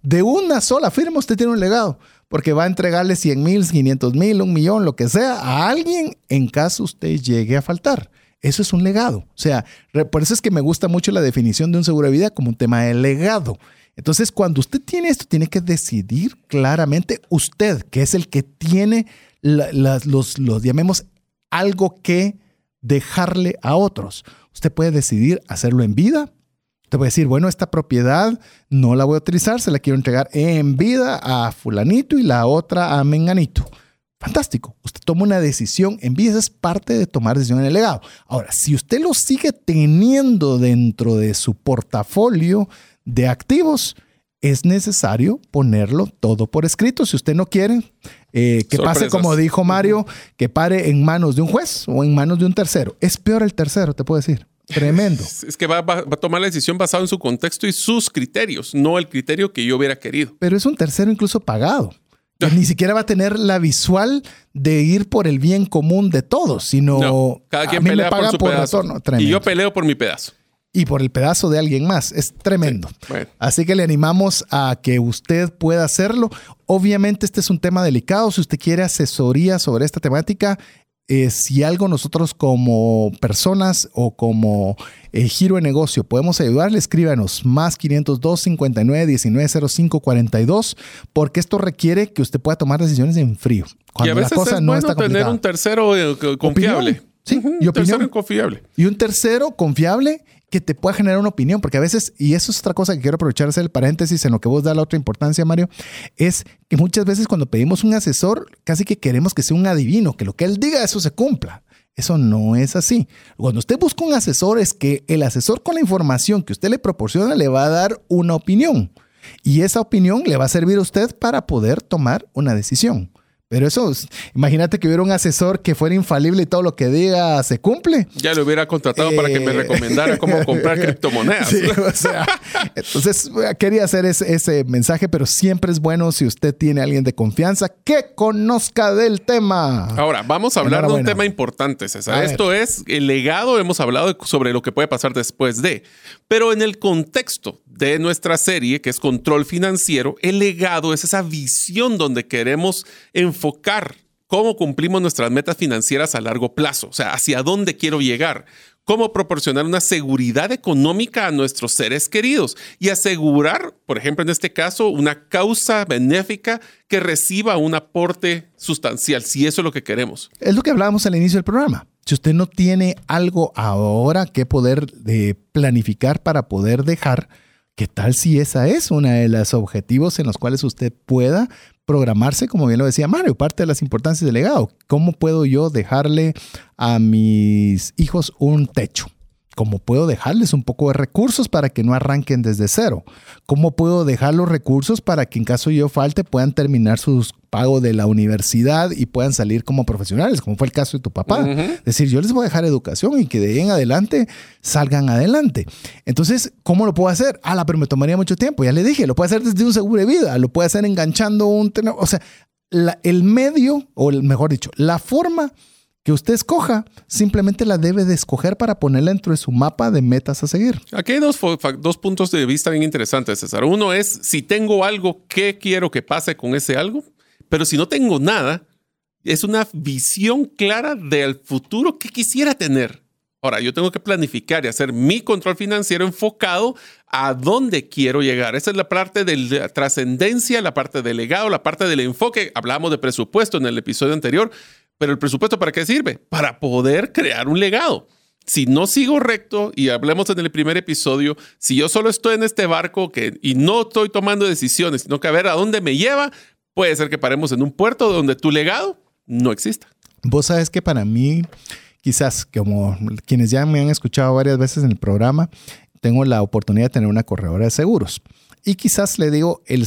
De una sola firma usted tiene un legado, porque va a entregarle 100 mil, 500 mil, un millón, lo que sea, a alguien en caso usted llegue a faltar. Eso es un legado. O sea, por eso es que me gusta mucho la definición de un seguro de vida como un tema de legado. Entonces, cuando usted tiene esto, tiene que decidir claramente usted, que es el que tiene los, llamemos, algo que dejarle a otros. Usted puede decidir hacerlo en vida. Usted puede decir, bueno, esta propiedad no la voy a utilizar, se la quiero entregar en vida a fulanito y la otra a menganito. Fantástico. Usted toma una decisión en vida, es parte de tomar decisión en el legado. Ahora, si usted lo sigue teniendo dentro de su portafolio de activos, es necesario ponerlo todo por escrito. Si usted no quiere eh, que pase como dijo Mario, que pare en manos de un juez o en manos de un tercero. Es peor el tercero, te puedo decir. Tremendo. <laughs> Es que va, a tomar la decisión basada en su contexto y sus criterios, no el criterio que yo hubiera querido. Pero es un tercero incluso pagado. ni siquiera va a tener la visual de ir por el bien común de todos, sino cada quien pelea por su pedazo. y yo peleo por mi pedazo y por el pedazo de alguien más. Es tremendo. Así que le animamos a que usted pueda hacerlo. Obviamente este es un tema delicado. Si usted quiere asesoría sobre esta temática, eh, si algo nosotros como personas o como eh, giro de negocio podemos ayudarle, escríbanos más 502 59 19 05 42 porque esto requiere que usted pueda tomar decisiones en frío. Cuando y a veces la cosa es no bueno tener un tercero eh, confiable. Sí, y opinión. confiable. Y un tercero confiable que te pueda generar una opinión, porque a veces, y eso es otra cosa que quiero aprovechar, hacer el paréntesis en lo que vos da la otra importancia, Mario, es que muchas veces cuando pedimos un asesor, casi que queremos que sea un adivino, que lo que él diga, eso se cumpla. Eso no es así. Cuando usted busca un asesor, es que el asesor con la información que usted le proporciona le va a dar una opinión. Y esa opinión le va a servir a usted para poder tomar una decisión. Pero eso, imagínate que hubiera un asesor que fuera infalible y todo lo que diga se cumple. Ya lo hubiera contratado para que me eh, recomendara cómo comprar <laughs> criptomonedas. Sí, <laughs> o sea, entonces quería hacer ese, mensaje, pero siempre es bueno si usted tiene a alguien de confianza que conozca del tema. Ahora, vamos a hablar de un tema importante, César. Esto es el legado, hemos hablado sobre lo que puede pasar después de, pero en el contexto de nuestra serie, que es control financiero, el legado es esa visión donde queremos enfocar cómo cumplimos nuestras metas financieras a largo plazo, o sea, hacia dónde quiero llegar, cómo proporcionar una seguridad económica a nuestros seres queridos y asegurar, por ejemplo, en este caso, una causa benéfica que reciba un aporte sustancial, si eso es lo que queremos. Es lo que hablábamos al inicio del programa. Si usted no tiene algo ahora que poder de planificar para poder dejar, ¿Qué tal si esa es una de los objetivos en los cuales usted pueda programarse, como bien lo decía Mario, parte de las importancias del legado? ¿Cómo puedo yo dejarle a mis hijos un techo? ¿Cómo puedo dejarles un poco de recursos para que no arranquen desde cero? ¿Cómo puedo dejar los recursos para que en caso yo falte puedan terminar sus pagos de la universidad y puedan salir como profesionales, como fue el caso de tu papá? Es decir, yo les voy a dejar educación y que de ahí en adelante salgan adelante. Entonces, ¿cómo lo puedo hacer? Ah, pero me tomaría mucho tiempo. Ya le dije, lo puedo hacer desde un seguro de vida, lo puedo hacer enganchando un... O sea, el medio, o mejor dicho, la forma que usted escoja, simplemente la debe de escoger para ponerla dentro de su mapa de metas a seguir. Aquí hay dos, dos puntos de vista bien interesantes, César. Uno es, si tengo algo, ¿qué quiero que pase con ese algo? Pero si no tengo nada, es una visión clara del futuro que quisiera tener. Ahora, yo tengo que planificar y hacer mi control financiero enfocado a dónde quiero llegar. Esa es la parte de la trascendencia, la parte del legado, la parte del enfoque. Hablamos de presupuesto en el episodio anterior. Pero el presupuesto, ¿para qué sirve? Para poder crear un legado. Si no sigo recto, y hablemos en el primer episodio, si yo solo estoy en este barco y no estoy tomando decisiones, sino que a ver a dónde me lleva, puede ser que paremos en un puerto donde tu legado no exista. Vos sabes que para mí, quizás como quienes ya me han escuchado varias veces en el programa, tengo la oportunidad de tener una corredora de seguros. Y quizás le digo, el,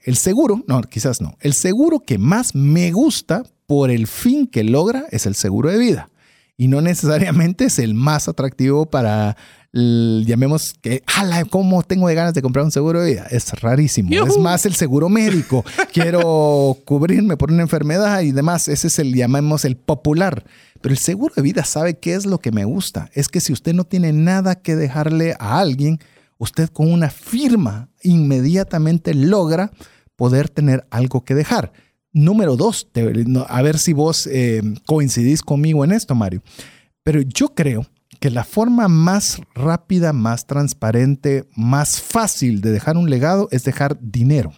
el seguro, no, quizás no, el seguro que más me gusta por el fin que logra es el seguro de vida y no necesariamente es el más atractivo para llamemos que, ¡Hala! ¿Cómo tengo de ganas de comprar un seguro de vida? Es rarísimo. Es más el seguro médico. <laughs> Quiero cubrirme por una enfermedad y demás. Ese es el, llamemos el popular. Pero el seguro de vida sabe qué es lo que me gusta. Es que si usted no tiene nada que dejarle a alguien, usted con una firma inmediatamente logra poder tener algo que dejar. Número dos, a ver si vos eh, coincidís conmigo en esto, Mario. Pero yo creo que la forma más rápida, más transparente, más fácil de dejar un legado es dejar dinero.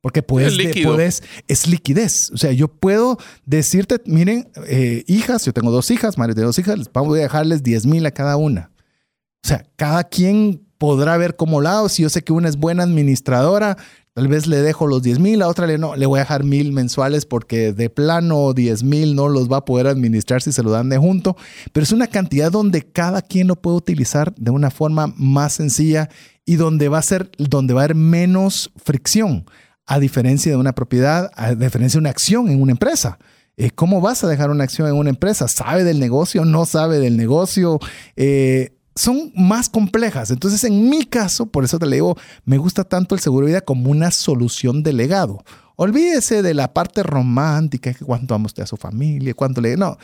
Porque puedes, puedes, es liquidez. O sea, yo puedo decirte, miren, eh, hijas, yo tengo dos hijas, Mario de dos hijas, les voy a dejarles 10 mil a cada una. O sea, cada quien podrá ver cómo lado. Si yo sé que una es buena administradora, Tal vez le dejo los 10 mil, a otra le, no, le voy a dejar mil mensuales porque de plano 10 mil no los va a poder administrar si se lo dan de junto. Pero es una cantidad donde cada quien lo puede utilizar de una forma más sencilla y donde va a ser, donde va a haber menos fricción, a diferencia de una propiedad, a diferencia de una acción en una empresa. Eh, ¿Cómo vas a dejar una acción en una empresa? ¿Sabe del negocio? ¿No sabe del negocio? Eh, son más complejas. Entonces, en mi caso, por eso te le digo, me gusta tanto el seguro de vida como una solución de legado. Olvídese de la parte romántica, que cuánto ama usted a su familia, cuánto le... No,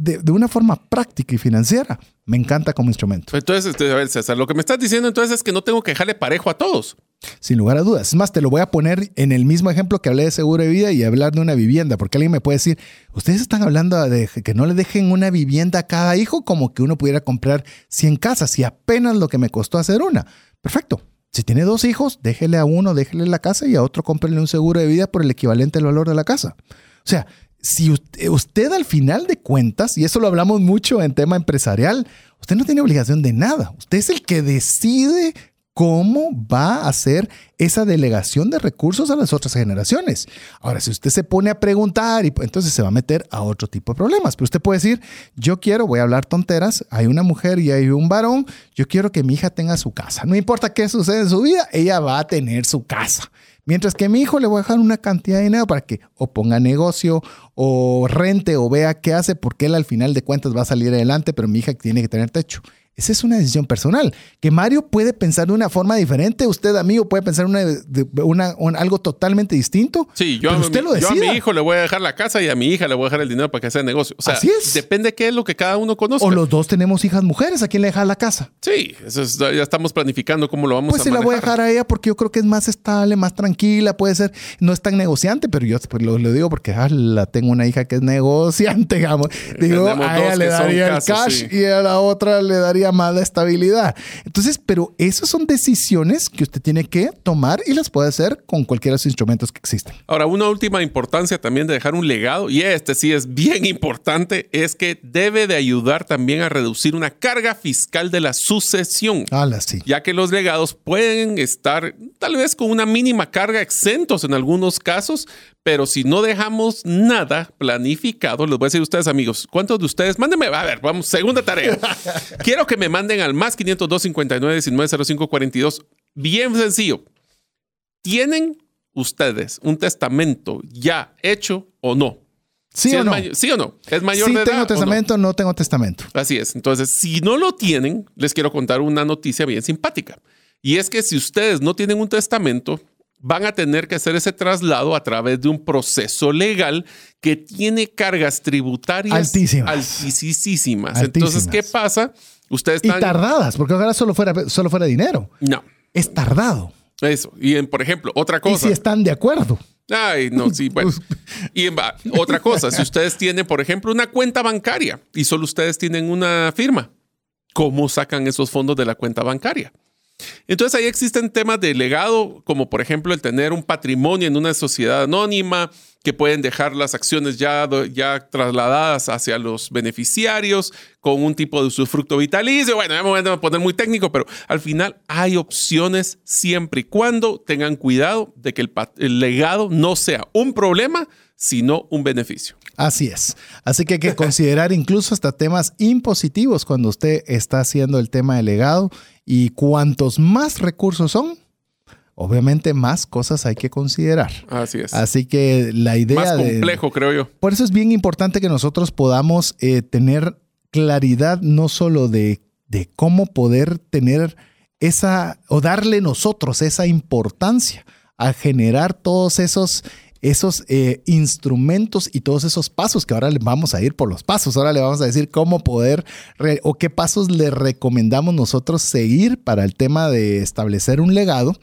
de, de, una forma práctica y financiera, me encanta como instrumento. Entonces, este, a ver, César, lo que me estás diciendo entonces es que no tengo que dejarle parejo a todos. Sin lugar a dudas. Es más, te lo voy a poner en el mismo ejemplo que hablé de seguro de vida y hablar de una vivienda, porque alguien me puede decir, ustedes están hablando de que no le dejen una vivienda a cada hijo como que uno pudiera comprar 100 casas y apenas lo que me costó hacer una. Perfecto. Si tiene dos hijos, déjele a uno, déjele la casa y a otro cómprele un seguro de vida por el equivalente al valor de la casa. O sea, si usted, al final de cuentas, y eso lo hablamos mucho en tema empresarial, usted no tiene obligación de nada. Usted es el que decide cómo va a hacer esa delegación de recursos a las otras generaciones. Ahora, si usted se pone a preguntar, y entonces se va a meter a otro tipo de problemas. Pero usted puede decir, yo quiero, voy a hablar tonteras, hay una mujer y hay un varón, yo quiero que mi hija tenga su casa. No importa qué sucede en su vida, ella va a tener su casa. Mientras que a mi hijo le voy a dejar una cantidad de dinero para que o ponga negocio o rente o vea qué hace, porque él al final de cuentas va a salir adelante, pero mi hija tiene que tener techo. Esa es una decisión personal. Que Mario puede pensar de una forma diferente, usted, amigo, puede pensar una, una, algo totalmente distinto. Sí, yo, usted lo yo a mi hijo le voy a dejar la casa y a mi hija le voy a dejar el dinero para que haga negocio. O sea, Así es. depende qué es lo que cada uno conozca. O los dos tenemos hijas mujeres, ¿a quién le deja la casa? Sí, eso ya estamos planificando cómo lo vamos pues a hacer. Pues se la voy a dejar a ella porque yo creo que es más estable, más tranquila, puede ser, no es tan negociante, pero yo pues, lo, digo porque ah, la tengo una hija que es negociante, <laughs> digamos. Digo, a ella le daría el cash y a la otra le daría la estabilidad entonces, pero esas son decisiones que usted tiene que tomar y las puede hacer con cualquiera de los instrumentos que existen. Ahora, una última importancia también de dejar un legado, y este sí es bien importante, es que debe de ayudar también a reducir una carga fiscal de la sucesión. sí. Ya que los legados pueden estar tal vez con una mínima carga exentos en algunos casos, pero si no dejamos nada planificado, les voy a decir a ustedes, amigos, ¿cuántos de ustedes? Mándenme, a ver, vamos, segunda tarea. <laughs> Quiero que me manden al más 502 59 19 05 42. Bien sencillo. ¿Tienen ustedes un testamento ya hecho o no? ¿Sí, o no? ¿Sí o no? ¿Es mayor sí de edad? tengo testamento, no? no tengo testamento. Así es. Entonces, si no lo tienen, les quiero contar una noticia bien simpática. Y es que si ustedes no tienen un testamento, van a tener que hacer ese traslado a través de un proceso legal que tiene cargas tributarias altísimas. altísimas. Entonces, ¿qué pasa? Ustedes están... Y tardadas, porque ojalá solo fuera, solo fuera dinero. No. Es tardado. Eso. Y, en, por ejemplo, otra cosa. Y si están de acuerdo. Ay, no, sí, <laughs> bueno. Y otra cosa, si ustedes tienen, por ejemplo, una cuenta bancaria y solo ustedes tienen una firma, ¿cómo sacan esos fondos de la cuenta bancaria? Entonces ahí existen temas de legado, como por ejemplo el tener un patrimonio en una sociedad anónima, que pueden dejar las acciones ya, ya trasladadas hacia los beneficiarios con un tipo de usufructo vitalicio. Bueno, me voy a poner muy técnico, pero al final hay opciones siempre y cuando tengan cuidado de que el legado no sea un problema, sino un beneficio. Así es. Así que hay que considerar incluso hasta temas impositivos cuando usted está haciendo el tema de legado y cuantos más recursos son, obviamente más cosas hay que considerar. Así es. Así que la idea... Más complejo, creo yo. Por eso es bien importante que nosotros podamos eh, tener claridad no solo de de cómo poder tener esa o darle nosotros esa importancia a generar todos esos esos eh, instrumentos y todos esos pasos que ahora le vamos a ir por los pasos. Ahora le vamos a decir cómo poder o qué pasos le recomendamos nosotros seguir para el tema de establecer un legado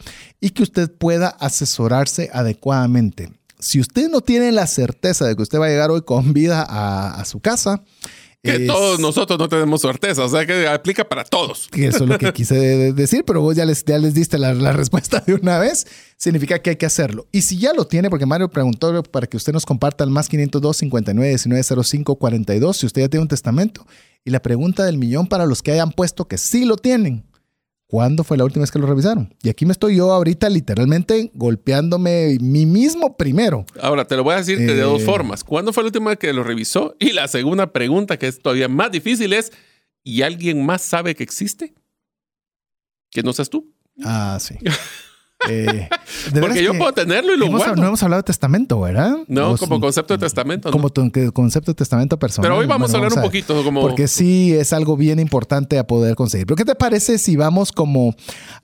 y que usted pueda asesorarse adecuadamente. Si usted no tiene la certeza de que usted va a llegar hoy con vida a su casa, que todos nosotros no tenemos certeza, o sea que aplica para todos. Eso es lo que quise decir, pero vos ya les, ya les diste la, respuesta de una vez, significa que hay que hacerlo. Y si ya lo tiene, porque Mario preguntó para que usted nos comparta el más 502 59 19 05 42, si usted ya tiene un testamento, y la pregunta del millón para los que hayan puesto que sí lo tienen. ¿Cuándo fue la última vez que lo revisaron? Y aquí me estoy yo ahorita literalmente golpeándome mí mismo primero. Ahora, te lo voy a decir de dos eh, formas. ¿Cuándo fue la última vez que lo revisó? Y la segunda pregunta, que es todavía más difícil, es, ¿y alguien más sabe que existe? Que no seas tú. Ah, sí. <laughs> Eh, <laughs> Porque yo puedo tenerlo y lo hemos, guardo. No hemos hablado de testamento, ¿verdad? No, como concepto de testamento. Como concepto de testamento personal. Pero hoy vamos a hablar un poquito como... Porque sí es algo bien importante a poder conseguir. Pero ¿qué te parece si vamos como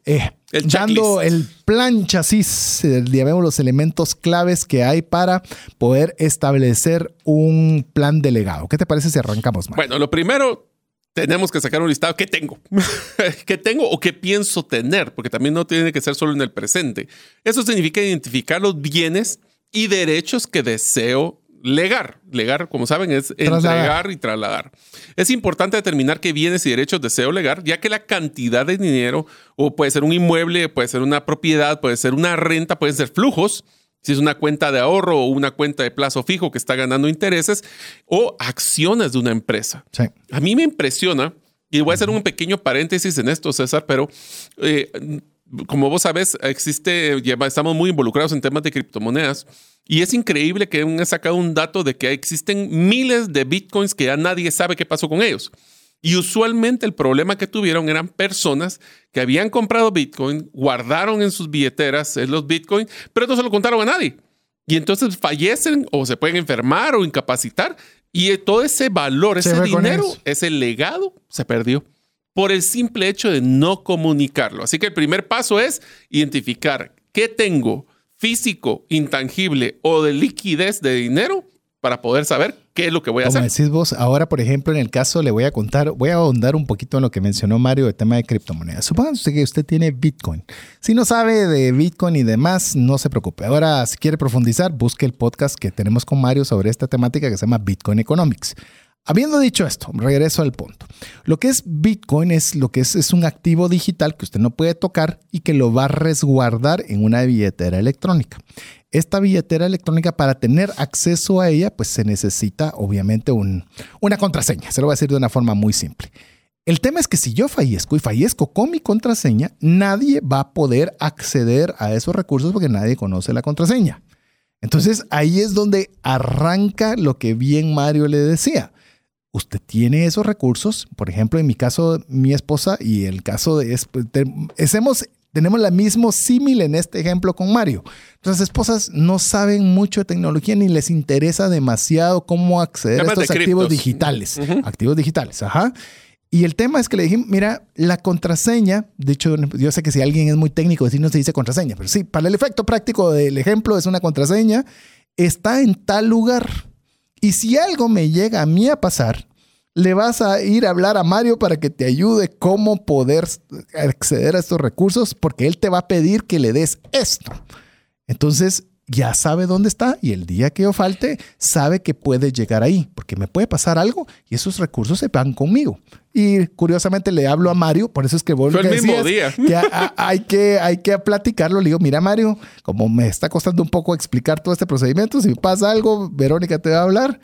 eh, el dando el plan chasis, digamos los elementos claves que hay para poder establecer un plan delegado? ¿Qué te parece si arrancamos, Bueno, lo primero tenemos que sacar un listado. ¿Qué tengo? <laughs> ¿Qué tengo o qué pienso tener? Porque también no tiene que ser solo en el presente. Eso significa identificar los bienes y derechos que deseo legar. Legar, como saben, es entregar y trasladar. Es importante determinar qué bienes y derechos deseo legar, ya que la cantidad de dinero, o puede ser un inmueble, puede ser una propiedad, puede ser una renta, pueden ser flujos, si es una cuenta de ahorro o una cuenta de plazo fijo que está ganando intereses o acciones de una empresa. A mí me impresiona, y voy a hacer un pequeño paréntesis en esto, César, pero eh, como vos sabes, existe, estamos muy involucrados en temas de criptomonedas y es increíble que han sacado un dato de que existen miles de bitcoins que ya nadie sabe qué pasó con ellos. Y usualmente el problema que tuvieron eran personas que habían comprado Bitcoin, guardaron en sus billeteras los Bitcoin, pero no se lo contaron a nadie. Y entonces fallecen o se pueden enfermar o incapacitar. Y todo ese valor, ese dinero, ese legado se perdió por el simple hecho de no comunicarlo. Así que el primer paso es identificar qué tengo físico, intangible o de liquidez de dinero para poder saber qué es lo que voy a Como hacer. decís vos, ahora, por ejemplo, en el caso le voy a contar, voy a ahondar un poquito en lo que mencionó Mario del tema de criptomonedas. Supóngase que usted tiene Bitcoin. Si no sabe de Bitcoin y demás, no se preocupe. Ahora, si quiere profundizar, busque el podcast que tenemos con Mario sobre esta temática que se llama Bitcoin Economics. Habiendo dicho esto, regreso al punto. Lo que es Bitcoin es lo que es, es un activo digital que usted no puede tocar y que lo va a resguardar en una billetera electrónica. Esta billetera electrónica, para tener acceso a ella, pues se necesita obviamente una contraseña. Se lo voy a decir de una forma muy simple. El tema es que si yo fallezco y fallezco con mi contraseña, nadie va a poder acceder a esos recursos porque nadie conoce la contraseña. Entonces ahí es donde arranca lo que bien Mario le decía usted tiene esos recursos. Por ejemplo, en mi caso, mi esposa y el caso de... Pues, tenemos la mismo símil en este ejemplo con Mario. Las esposas no saben mucho de tecnología ni les interesa demasiado cómo acceder a estos activos digitales. Activos digitales, ajá. Y el tema es que le dije, mira, la contraseña, de hecho, yo sé que si alguien es muy técnico, decir no se dice contraseña, pero sí, para el efecto práctico del ejemplo es una contraseña, está en tal lugar. Y si algo me llega a mí a pasar, le vas a ir a hablar a Mario para que te ayude cómo poder acceder a estos recursos, porque él te va a pedir que le des esto. Entonces, ya sabe dónde está y el día que yo falte, sabe que puede llegar ahí, porque me puede pasar algo y esos recursos se van conmigo. Y curiosamente le hablo a Mario, por eso es que vos Fue el mismo día. Que hay, que hay que platicarlo. Le digo, mira Mario, como me está costando un poco explicar todo este procedimiento, si pasa algo, Verónica te va a hablar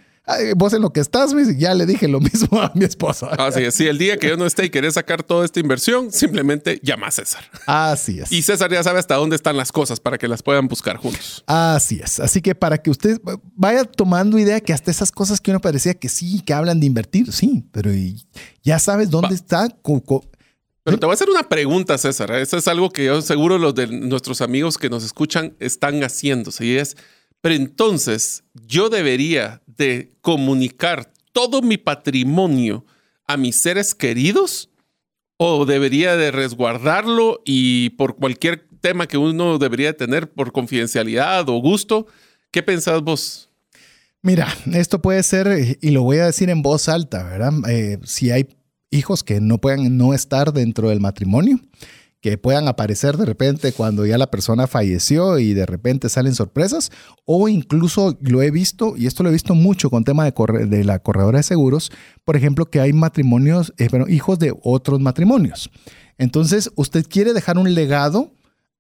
vos en lo que estás, ya le dije lo mismo a mi esposa. Así es, si el día que yo no esté y querés sacar toda esta inversión, simplemente llama a César. Así es. Y César ya sabe hasta dónde están las cosas para que las puedan buscar juntos. Así es. Así que para que usted vaya tomando idea que hasta esas cosas que uno parecía que sí, que hablan de invertir, sí, pero ya sabes dónde está. Pero te voy a hacer una pregunta, César. Eso es algo que yo seguro los de nuestros amigos que nos escuchan están haciéndose y es pero entonces yo debería de comunicar todo mi patrimonio a mis seres queridos ¿O debería de resguardarlo y por cualquier tema que uno debería tener por confidencialidad o gusto? ¿Qué pensás vos? Mira, esto puede ser, y lo voy a decir en voz alta, ¿verdad? Eh, si hay hijos que no puedan no estar dentro del matrimonio, que puedan aparecer de repente cuando ya la persona falleció y de repente salen sorpresas, o incluso lo he visto, y esto lo he visto mucho con tema de, de la corredora de seguros, por ejemplo, que hay matrimonios, eh, hijos de otros matrimonios. Entonces, usted quiere dejar un legado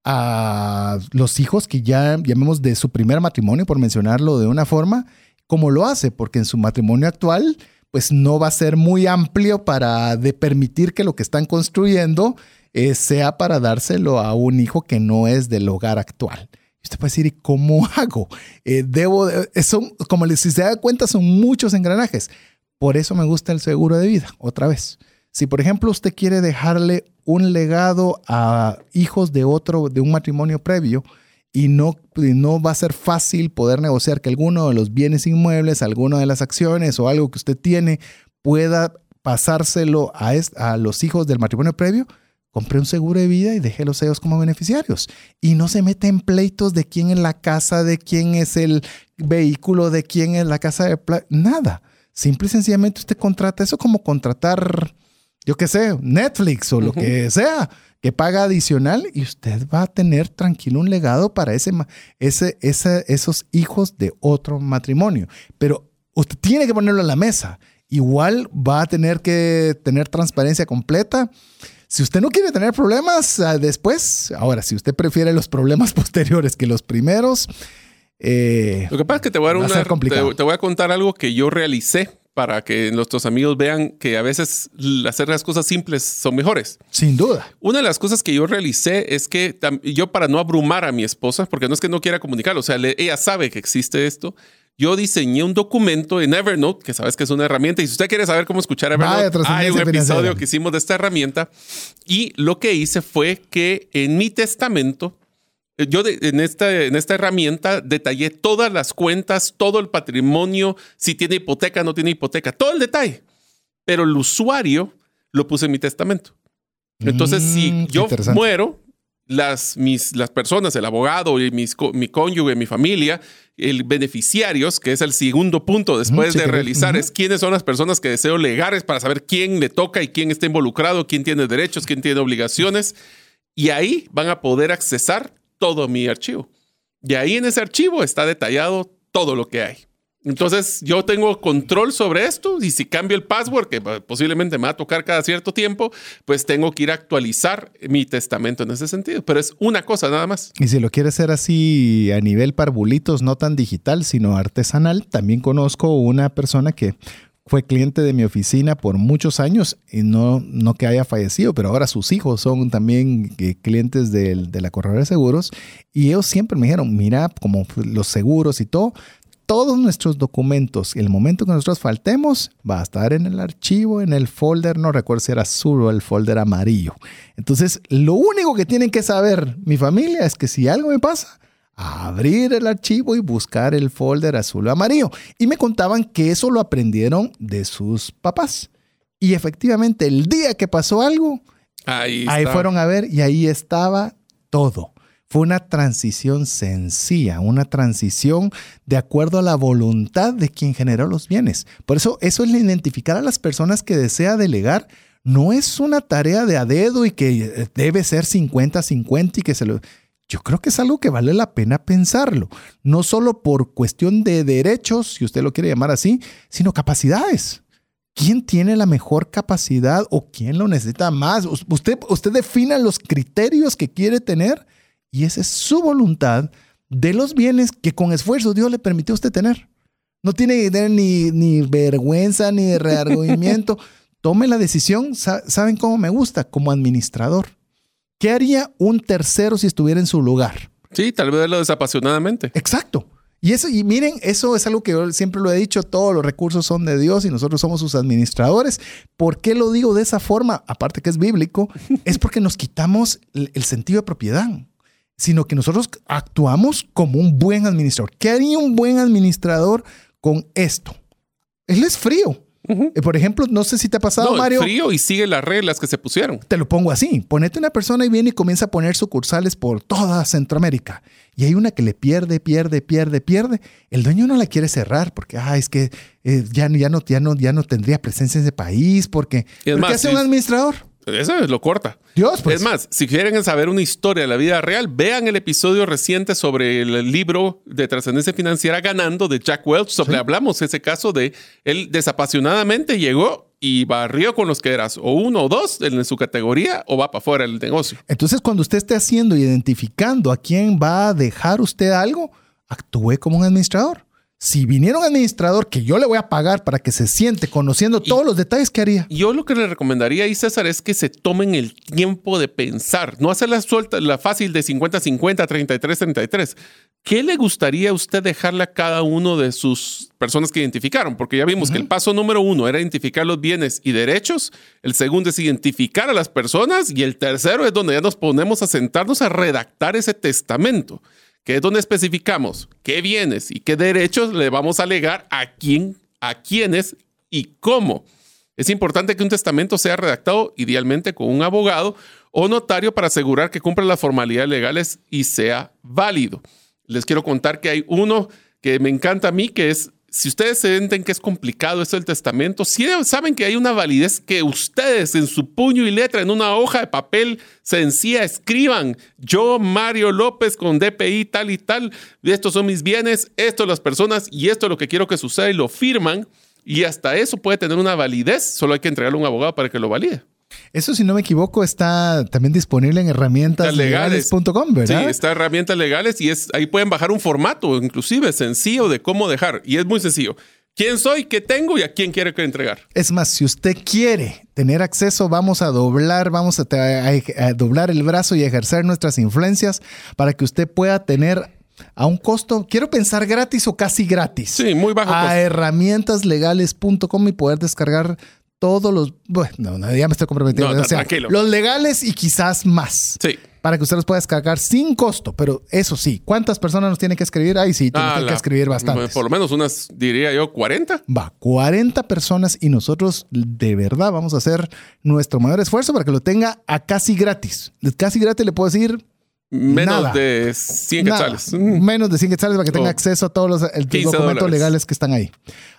a los hijos que ya llamemos de su primer matrimonio, por mencionarlo de una forma, como lo hace, porque en su matrimonio actual, pues no va a ser muy amplio para de permitir que lo que están construyendo eh, sea para dárselo a un hijo que no es del hogar actual. Usted puede decir, ¿y cómo <laughs> hago? Eh, debo, eh, son, como si se da cuenta, son muchos engranajes. Por eso me gusta el seguro de vida, otra vez. Si, por ejemplo, usted quiere dejarle un legado a hijos de otro, de un matrimonio previo, y no, no va a ser fácil poder negociar que alguno de los bienes inmuebles, alguna de las acciones o algo que usted tiene pueda pasárselo a, a los hijos del matrimonio previo, compre un seguro de vida y deje los ellos como beneficiarios. Y no se mete en pleitos de quién es la casa, de quién es el vehículo, de quién es la casa de... Nada. Simple y sencillamente usted contrata eso como contratar, yo qué sé, Netflix o lo que sea, que paga adicional y usted va a tener tranquilo un legado para ese, ese, ese, esos hijos de otro matrimonio. Pero usted tiene que ponerlo en la mesa. Igual va a tener que tener transparencia completa si usted no quiere tener problemas ah, después, ahora, si usted prefiere los problemas <laughs> posteriores que los primeros, eh, lo que pasa es que te voy a, te, voy a contar algo que yo realicé para que nuestros amigos vean que a veces hacer las cosas simples son mejores. Sin duda. Una de las cosas que yo realicé es que yo para no abrumar a mi esposa, porque no es que no quiera comunicarlo, o sea, ella sabe que existe esto, yo diseñé un documento en Evernote, que sabes que es una herramienta, y si usted quiere saber cómo escuchar Evernote, hay un episodio que hicimos de esta herramienta. Y lo que hice fue que en mi testamento, eh, yo en, esta, en esta herramienta detallé todas las cuentas, todo el patrimonio, si tiene hipoteca, no tiene hipoteca, todo el detalle. Pero el usuario lo puse en mi testamento. Entonces, si mm, yo muero, las, mis, las personas, el abogado y mis, mi cónyuge, mi familia, el beneficiarios, que es el segundo punto después de realizar, es quiénes son las personas que deseo legares para saber quién le toca y quién está involucrado, quién tiene derechos, quién tiene obligaciones. Y ahí van a poder accesar todo mi archivo. Y ahí en ese archivo está detallado todo lo que hay. Entonces yo tengo control sobre esto y si cambio el password, que posiblemente me va a tocar cada cierto tiempo, pues tengo que ir a actualizar mi testamento en ese sentido. Pero es una cosa nada más. Y si lo quieres hacer así a nivel parvulitos, no tan digital, sino artesanal, también conozco una persona que fue cliente de mi oficina por muchos años y no, no que haya fallecido, pero ahora sus hijos son también eh, clientes de, de la corredora de seguros y ellos siempre me dijeron, mira, como los seguros y todo, todos nuestros documentos, el momento que nosotros faltemos, va a estar en el archivo, en el folder, no recuerdo si era azul o el folder amarillo. Entonces, lo único que tienen que saber mi familia es que si algo me pasa, abrir el archivo y buscar el folder azul o amarillo. Y me contaban que eso lo aprendieron de sus papás. Y efectivamente, el día que pasó algo, ahí, ahí fueron a ver y ahí estaba todo. Fue una transición sencilla, una transición de acuerdo a la voluntad de quien generó los bienes. Por eso, eso es identificar a las personas que desea delegar. No es una tarea de a dedo y que eh, debe ser 50-50 y que se lo... Yo creo que es algo que vale la pena pensarlo, no solo por cuestión de derechos, si usted lo quiere llamar así, sino capacidades. ¿Quién tiene la mejor capacidad o quién lo necesita más? Usted, usted defina los criterios que quiere tener y esa es su voluntad de los bienes que con esfuerzo Dios le permitió a usted tener. No tiene ni, ni vergüenza ni reargüimiento. <laughs> Tome la decisión. ¿Saben cómo me gusta? Como administrador. ¿Qué haría un tercero si estuviera en su lugar? Sí, tal vez lo desapasionadamente. Exacto. Y eso, y miren, eso es algo que yo siempre lo he dicho, todos los recursos son de Dios y nosotros somos sus administradores. ¿Por qué lo digo de esa forma? Aparte que es bíblico, es porque nos quitamos el sentido de propiedad sino que nosotros actuamos como un buen administrador. ¿Qué haría un buen administrador con esto? Él es frío. Eh, Por ejemplo, no sé si te ha pasado, No, Mario. frío y sigue las reglas que se pusieron. Te lo pongo así. Ponete una persona y viene y comienza a poner sucursales por toda Centroamérica. Y hay una que le pierde, pierde, pierde, pierde. El dueño no la quiere cerrar porque, ah, es que eh, ya, ya, no, ya, no, ya no tendría presencia en ese país porque... Y es ¿Pero más, ¿Qué hace un administrador? Eso es lo corta. Dios, pues. Es más, si quieren saber una historia de la vida real, vean el episodio reciente sobre el libro de trascendencia financiera ganando de Jack Welch. Sobre hablamos ese caso de él desapasionadamente llegó y barrió con los que eras o uno o dos en su categoría o va para afuera del negocio. Entonces, cuando usted esté haciendo y identificando a quién va a dejar usted algo, actúe como un administrador. Si viniera un administrador que yo le voy a pagar para que se siente conociendo todos los detalles, ¿qué haría? Yo lo que le recomendaría ahí, César, es que se tomen el tiempo de pensar, no hacer la suelta, la fácil de 50-50, 33-33. ¿Qué le gustaría a usted dejarle a cada uno de sus personas que identificaron? Porque ya vimos que el paso número uno era identificar los bienes y derechos, el segundo es identificar a las personas y el tercero es donde ya nos ponemos a sentarnos a redactar ese testamento, que es donde especificamos qué bienes y qué derechos le vamos a legar a quién, a quiénes y cómo. Es importante que un testamento sea redactado idealmente con un abogado o notario para asegurar que cumpla las formalidades legales y sea válido. Les quiero contar que hay uno que me encanta a mí, que es, si ustedes sienten que es complicado esto del testamento, si saben que hay una validez que ustedes en su puño y letra, en una hoja de papel sencilla, escriban, yo, Mario López, con DPI tal y tal, estos son mis bienes, esto las personas y esto es lo que quiero que suceda y lo firman. Y hasta eso puede tener una validez, solo hay que entregarle a un abogado para que lo valide. Eso, si no me equivoco, está también disponible en herramientaslegales.com, ¿verdad? Sí, está herramientas legales y es ahí pueden bajar un formato, inclusive sencillo de cómo dejar. Y es muy sencillo. ¿Quién soy? ¿Qué tengo? ¿Y a quién quiero que entregar? Es más, si usted quiere tener acceso, vamos a doblar, vamos a, a- a doblar el brazo y ejercer nuestras influencias para que usted pueda tener a un costo, quiero pensar gratis o casi gratis. Sí, muy bajo A herramientaslegales.com y poder descargar todos los, bueno, no, ya me estoy comprometiendo. No, o sea, tranquilo. los legales y quizás más. Sí. Para que usted los pueda descargar sin costo, pero eso sí, ¿cuántas personas nos tienen que escribir? Ahí sí, tienen Ah, que escribir bastantes. Por lo menos unas, diría yo, 40. Va, 40 personas y nosotros de verdad vamos a hacer nuestro mayor esfuerzo para que lo tenga a casi gratis. Casi gratis le puedo decir Menos Nada. de 100 nada, quetzales. Menos de 100 quetzales para que tenga Oh. acceso a todos los 15 documentos dólares. legales que están ahí.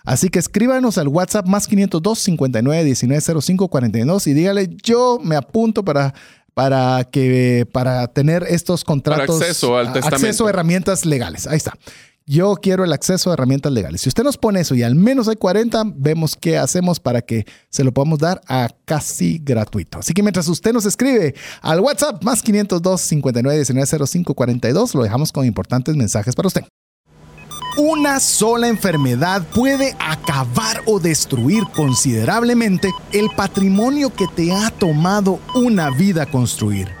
Así que escríbanos al WhatsApp más 502 59 19 05 42 y dígale yo me apunto para para que para tener estos contratos acceso al testamento. acceso a herramientas legales. Ahí está. Yo quiero el acceso a herramientas legales. Si usted nos pone eso y al menos hay 40, vemos qué hacemos para que se lo podamos dar a casi gratuito. Así que mientras usted nos escribe al WhatsApp más 502 59 19 05 42, lo dejamos con importantes mensajes para usted. Una sola enfermedad puede acabar o destruir considerablemente el patrimonio que te ha tomado una vida construir.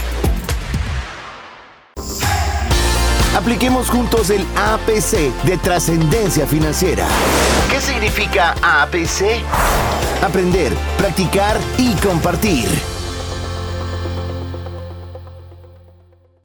Apliquemos juntos el APC de trascendencia financiera. ¿Qué significa APC? Aprender, practicar y compartir.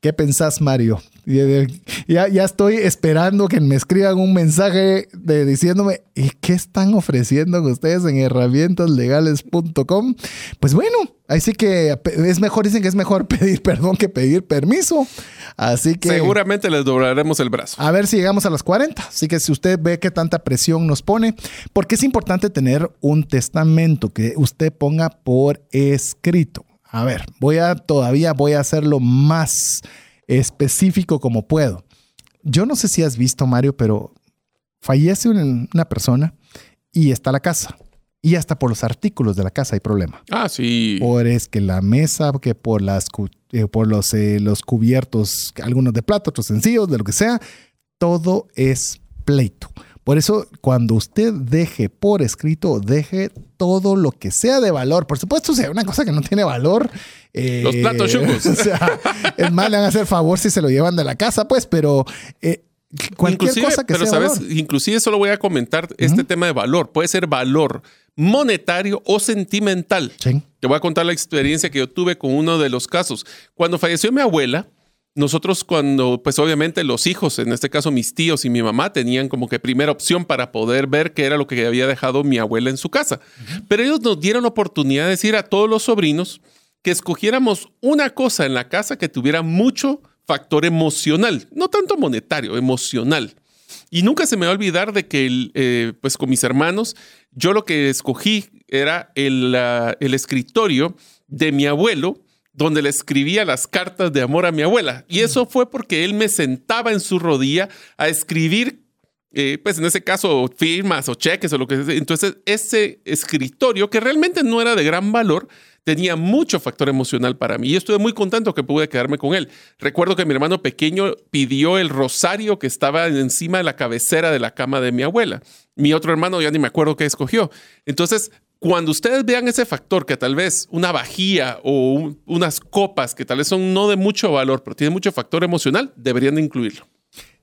¿Qué pensás, Mario? Ya, ya estoy esperando que me escriban un mensaje de diciéndome, ¿y qué están ofreciendo ustedes en herramientaslegales.com? Pues bueno, así que es mejor, dicen que es mejor <laughs> pedir perdón que pedir permiso. Así que... Seguramente les doblaremos el brazo. A ver si llegamos a las 40. Así que si usted ve que tanta presión nos pone, porque es importante tener un testamento que usted ponga por escrito. A ver, voy a todavía voy a hacerlo más específico como puedo. Yo no sé si has visto, Mario, pero fallece un- una persona y está la casa. Y hasta por los artículos de la casa hay problema. Ah, sí. Por es que la mesa, que por las eh, por los, eh, los cubiertos, algunos de plato, otros sencillos, de lo que sea, todo es pleito. Por eso, cuando usted deje por escrito, deje todo lo que sea de valor. Por supuesto, hay una cosa que no tiene valor. Eh, Los platos chungos. <laughs> o sea, es más, le van a hacer favor si se lo llevan de la casa, pues, pero eh, cualquier cosa que pero sea. sabes, inclusive solo voy a comentar este tema de valor. Puede ser valor monetario o sentimental. Sí. Te voy a contar la experiencia que yo tuve con uno de los casos. Cuando falleció mi abuela, nosotros cuando, pues obviamente los hijos, en este caso mis tíos y mi mamá, tenían como que primera opción para poder ver qué era lo que había dejado mi abuela en su casa. Pero ellos nos dieron oportunidad de decir a todos los sobrinos que escogiéramos una cosa en la casa que tuviera mucho factor emocional, no tanto monetario, emocional. Y nunca se me va a olvidar de que, eh, pues con mis hermanos, yo lo que escogí era el, el escritorio de mi abuelo, donde le escribía las cartas de amor a mi abuela. Y eso fue porque él me sentaba en su rodilla a escribir, eh, pues en ese caso, firmas o cheques o lo que sea. Entonces, ese escritorio, que realmente no era de gran valor, tenía mucho factor emocional para mí. Y estuve muy contento que pude quedarme con él. Recuerdo que mi hermano pequeño pidió el rosario que estaba encima de la cabecera de la cama de mi abuela. Mi otro hermano ya ni me acuerdo qué escogió. Entonces, cuando ustedes vean ese factor, que tal vez una vajilla o unas copas que tal vez son no de mucho valor, pero tienen mucho factor emocional, deberían de incluirlo.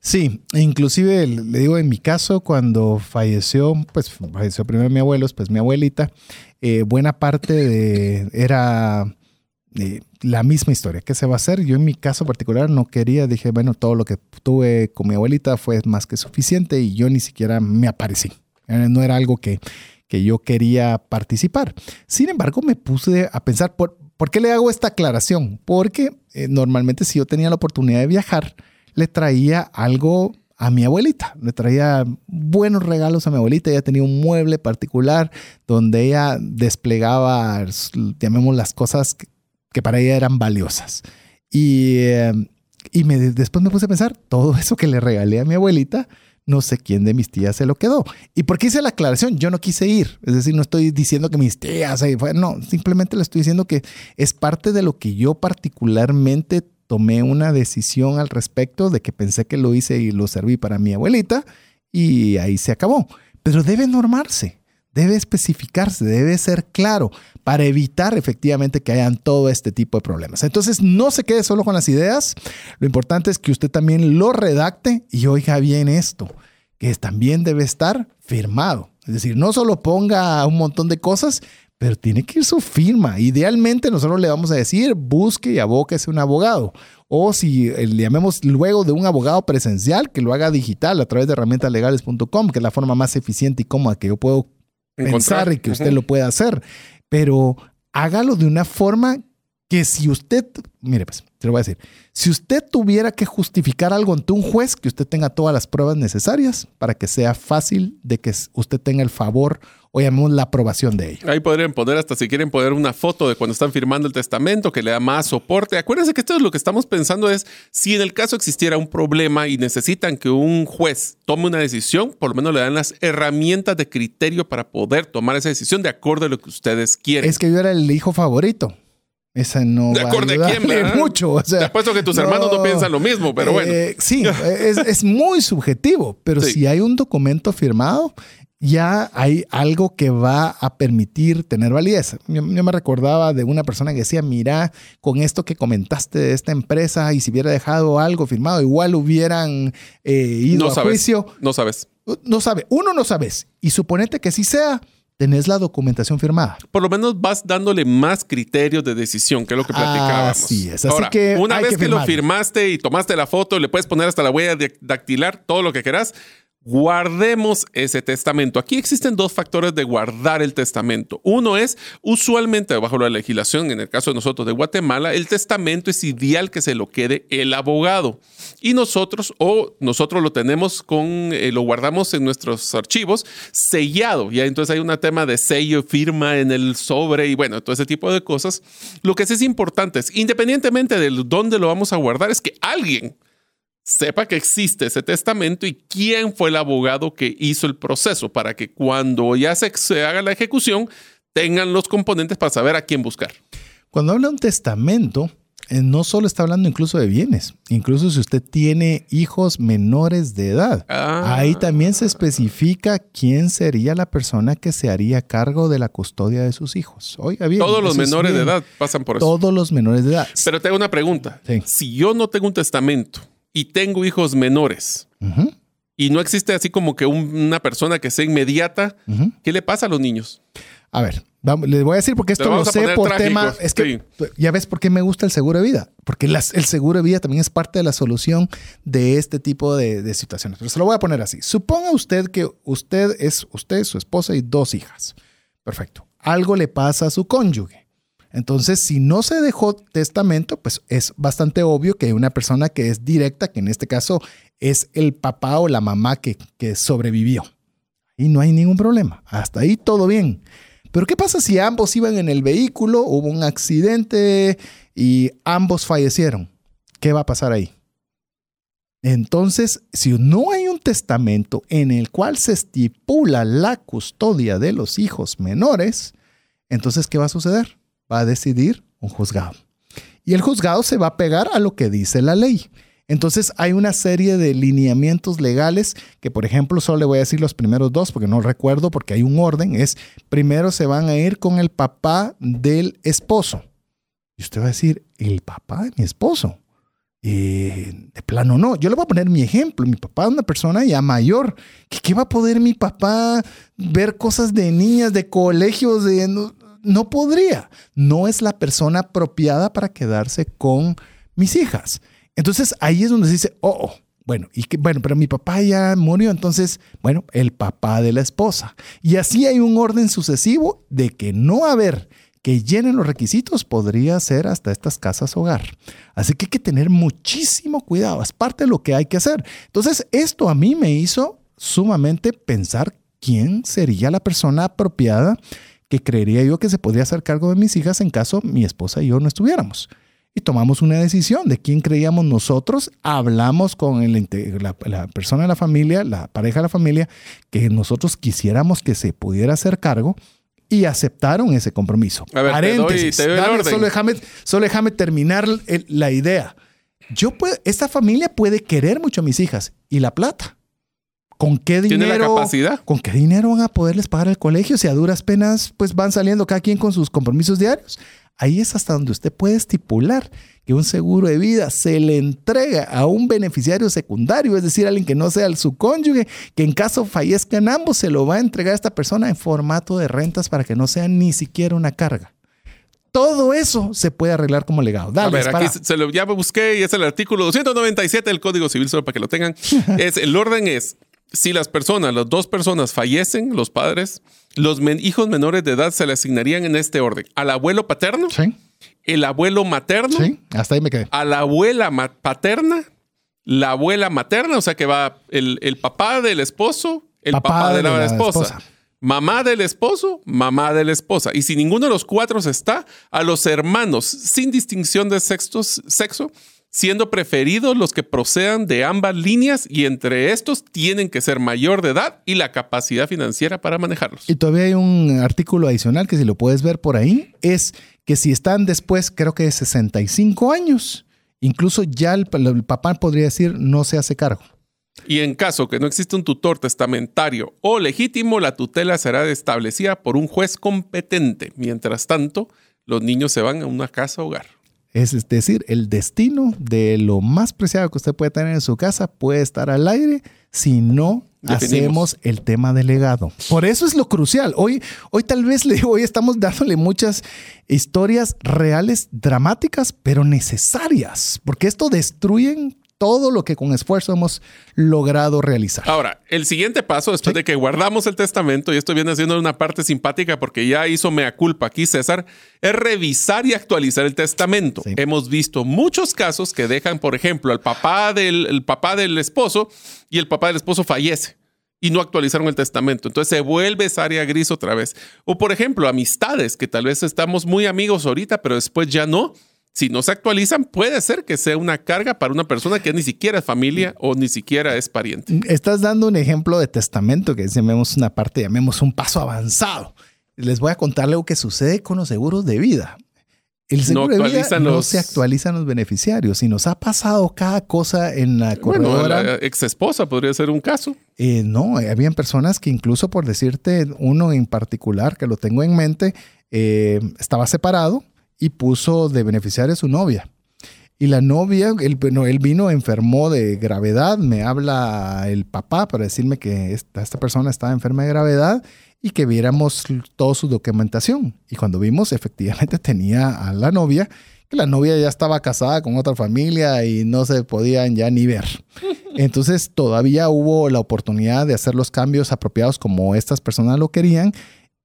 Sí, inclusive le digo en mi caso, cuando falleció, pues falleció primero mi abuelo, pues mi abuelita, eh, buena parte de era eh, la misma historia. ¿Qué se va a hacer? Yo en mi caso particular no quería, dije, bueno, todo lo que tuve con mi abuelita fue más que suficiente y yo ni siquiera me aparecí. Eh, no era algo que, que yo quería participar. Sin embargo, me puse a pensar, ¿por, ¿por qué le hago esta aclaración? Porque normalmente si yo tenía la oportunidad de viajar, le traía algo a mi abuelita. Le traía buenos regalos a mi abuelita. Ella tenía un mueble particular donde ella desplegaba, llamemos las cosas que, para ella eran valiosas. Y, eh, y después me puse a pensar, todo <laughs> eso que le regalé a mi abuelita, no sé quién de mis tías se lo quedó. ¿Y por qué hice la aclaración? Yo no quise ir. Es decir, no estoy diciendo que mis tías, no, simplemente le estoy diciendo que es parte de lo que yo particularmente tomé una decisión al respecto de que pensé que lo hice y lo serví para mi abuelita y ahí se acabó. Pero debe normarse debe especificarse, debe ser claro para evitar efectivamente que hayan todo este tipo de problemas. Entonces, no se quede solo con las ideas, lo importante es que usted también lo redacte y oiga bien esto, que también debe estar firmado. Es decir, no solo ponga un montón de cosas, pero tiene que ir su firma. Idealmente nosotros le vamos a decir, busque y abóquese un abogado. O si le llamemos luego de un abogado presencial, que lo haga digital a través de herramientaslegales.com, que es la forma más eficiente y cómoda que yo puedo pensar y que usted lo pueda hacer, pero hágalo de una forma que si usted, mire pues, te lo voy a decir, si usted tuviera que justificar algo ante un juez, que usted tenga todas las pruebas necesarias para que sea fácil de que usted tenga el favor o llamemos la aprobación de ello. Ahí podrían poner hasta si quieren poner una foto de cuando están firmando el testamento que le da más soporte. Acuérdense que esto es lo que estamos pensando es si en el caso existiera un problema y necesitan que un juez tome una decisión, por lo menos le dan las herramientas de criterio para poder tomar esa decisión de acuerdo a lo que ustedes quieren. Es que yo era el hijo favorito. Esa no de acuerdo a quién, <laughs> mucho. O sea, Te apuesto que tus hermanos no piensan lo mismo, pero bueno. Eh, sí, <laughs> es, es, muy subjetivo, pero si hay un documento firmado, ya hay algo que va a permitir tener validez. Yo, me recordaba de una persona que decía, mira, con esto que comentaste de esta empresa y si hubiera dejado algo firmado, igual hubieran eh, ido a juicio. No sabes. No sabe. Uno no sabes. Y suponete que sí sea, tenés la documentación firmada. Por lo menos vas dándole más criterios de decisión, que es lo que platicábamos. Así es. Así que una vez que, que lo firmaste y tomaste la foto, le puedes poner hasta la huella dactilar, todo lo que quieras guardemos ese testamento. Aquí existen dos factores de guardar el testamento. Uno es, usualmente bajo la legislación, en el caso de nosotros de Guatemala, el testamento es ideal que se lo quede el abogado. Y nosotros, o nosotros lo tenemos con, eh, lo guardamos en nuestros archivos sellado. Ya entonces hay un tema de sello, firma en el sobre y bueno, todo ese tipo de cosas. Lo que sí es importante es, independientemente de dónde lo vamos a guardar, es que alguien sepa que existe ese testamento y quién fue el abogado que hizo el proceso para que cuando ya se, se haga la ejecución tengan los componentes para saber a quién buscar. Cuando habla de un testamento, eh, no solo está hablando incluso de bienes, incluso si usted tiene hijos menores de edad, Ah. ahí también se especifica quién sería la persona que se haría cargo de la custodia de sus hijos. Oiga bien. Todos los menores de edad pasan por eso. Todos los menores de edad. Pero te hago una pregunta. Sí. Si yo no tengo un testamento y tengo hijos menores y no existe así como que un- una persona que sea inmediata. ¿qué le pasa a los niños? A ver, vamos- les voy a decir porque esto lo sé por trágicos, tema. Es que sí. ya ves por qué me gusta el seguro de vida. Porque las- el seguro de vida también es parte de la solución de este tipo de, de situaciones. Pero se lo voy a poner así. Suponga usted que usted es usted, su esposa y dos hijas. Perfecto. Algo le pasa a su cónyuge. Entonces, si no se dejó testamento, pues es bastante obvio que una persona que es directa, que en este caso es el papá o la mamá que sobrevivió. Y no hay ningún problema. Hasta ahí todo bien. Pero ¿qué pasa si ambos iban en el vehículo, hubo un accidente y ambos fallecieron? ¿Qué va a pasar ahí? Entonces, si no hay un testamento en el cual se estipula la custodia de los hijos menores, entonces, ¿qué va a suceder? Va a decidir un juzgado. Y el juzgado se va a pegar a lo que dice la ley. Entonces hay una serie de lineamientos legales que, por ejemplo, solo le voy a decir los primeros dos porque no recuerdo porque hay un orden. Es primero se van a ir con el papá del esposo. Y usted va a decir, el papá de mi esposo. Eh, de plano no. Yo le voy a poner mi ejemplo. Mi papá es una persona ya mayor. ¿Qué, va a poder mi papá ver cosas de niñas, de colegios? De, no podría. No es la persona apropiada para quedarse con mis hijas. Entonces ahí es donde se dice, oh, oh, bueno, y que, bueno, pero mi papá ya murió, entonces, bueno, el papá de la esposa. Y así hay un orden sucesivo de que no haber que llenen los requisitos podría ser hasta estas casas hogar. Así que hay que tener muchísimo cuidado, es parte de lo que hay que hacer. Entonces, esto a mí me hizo sumamente pensar quién sería la persona apropiada que creería yo que se podría hacer cargo de mis hijas en caso mi esposa y yo no estuviéramos y tomamos una decisión de quién creíamos nosotros. Hablamos con el, la, la, persona de la familia, la pareja de la familia, que nosotros quisiéramos que se pudiera hacer cargo y aceptaron ese compromiso. A ver, Paréntesis. te doy, te doy Dale, el orden. Solo, déjame, solo déjame terminar el, la idea. Yo puedo, esta familia puede querer mucho a mis hijas y la plata. ¿Con qué dinero? ¿Tiene la capacidad? ¿Con qué dinero van a poderles pagar el colegio si a duras penas pues van saliendo cada quien con sus compromisos diarios? Ahí es hasta donde usted puede estipular que un seguro de vida se le entrega a un beneficiario secundario, es decir, alguien que no sea su cónyuge, que en caso fallezcan ambos se lo va a entregar a esta persona en formato de rentas para que no sea ni siquiera una carga. Todo eso se puede arreglar como legado. Dale, a ver, aquí se lo, ya busqué y es el artículo 297 del Código Civil, solo para que lo tengan. <laughs> es, el orden es, si las personas, las dos personas fallecen, los padres, los men hijos menores de edad se le asignarían en este orden. Al abuelo paterno, Sí, el abuelo materno, sí, hasta ahí me quedé. a la abuela paterna, la abuela materna, o sea que va el, el papá del esposo, el papá, Papá de la, de la esposa. esposa. Mamá del esposo, mamá de la esposa. Y si ninguno de los cuatro está, a los hermanos, sin distinción de sexos, sexo, siendo preferidos los que procedan de ambas líneas y entre estos tienen que ser mayor de edad y la capacidad financiera para manejarlos. Y todavía hay un artículo adicional que si lo puedes ver por ahí, es que si están después, creo que de 65 años, incluso ya el, el papá podría decir no se hace cargo. Y en caso que no exista un tutor testamentario o legítimo, la tutela será establecida por un juez competente. Mientras tanto, los niños se van a una casa hogar. Es decir, el destino de lo más preciado que usted puede tener en su casa puede estar al aire si no Definimos. hacemos el tema del legado. Por eso es lo crucial. Hoy, hoy tal vez le, hoy estamos dándole muchas historias reales, dramáticas, pero necesarias, porque esto destruyen todo lo que con esfuerzo hemos logrado realizar. Ahora, el siguiente paso, después Sí. de que guardamos el testamento, y esto viene siendo una parte simpática porque ya hizo mea culpa aquí César, es revisar y actualizar el testamento. Sí. Hemos visto muchos casos que dejan, por ejemplo, al papá del, el papá del esposo y el papá del esposo fallece y no actualizaron el testamento. Entonces se vuelve esa área gris otra vez. O por ejemplo, amistades que tal vez estamos muy amigos ahorita, pero después ya no. Si no se actualizan, puede ser que sea una carga para una persona que ni siquiera es familia o ni siquiera es pariente. Estás dando un ejemplo de testamento que llamemos una parte, llamemos un paso avanzado. Les voy a contar algo que sucede con los seguros de vida. El seguro no, de vida no se actualizan los beneficiarios y nos ha pasado cada cosa en la corredora. Bueno, la ex esposa podría ser un caso. Eh, no, habían personas que incluso por decirte uno en particular que lo tengo en mente, eh, estaba separado y puso de beneficiario a su novia. Y la novia, él, bueno, él vino, enfermó de gravedad, me habla el papá para decirme que esta, esta persona estaba enferma de gravedad y que viéramos toda su documentación. Y cuando vimos, <laughs> efectivamente tenía a la novia, que la novia ya estaba casada con otra familia y no se podían ya ni ver. <laughs> Entonces todavía hubo la oportunidad de hacer los cambios apropiados como estas personas lo querían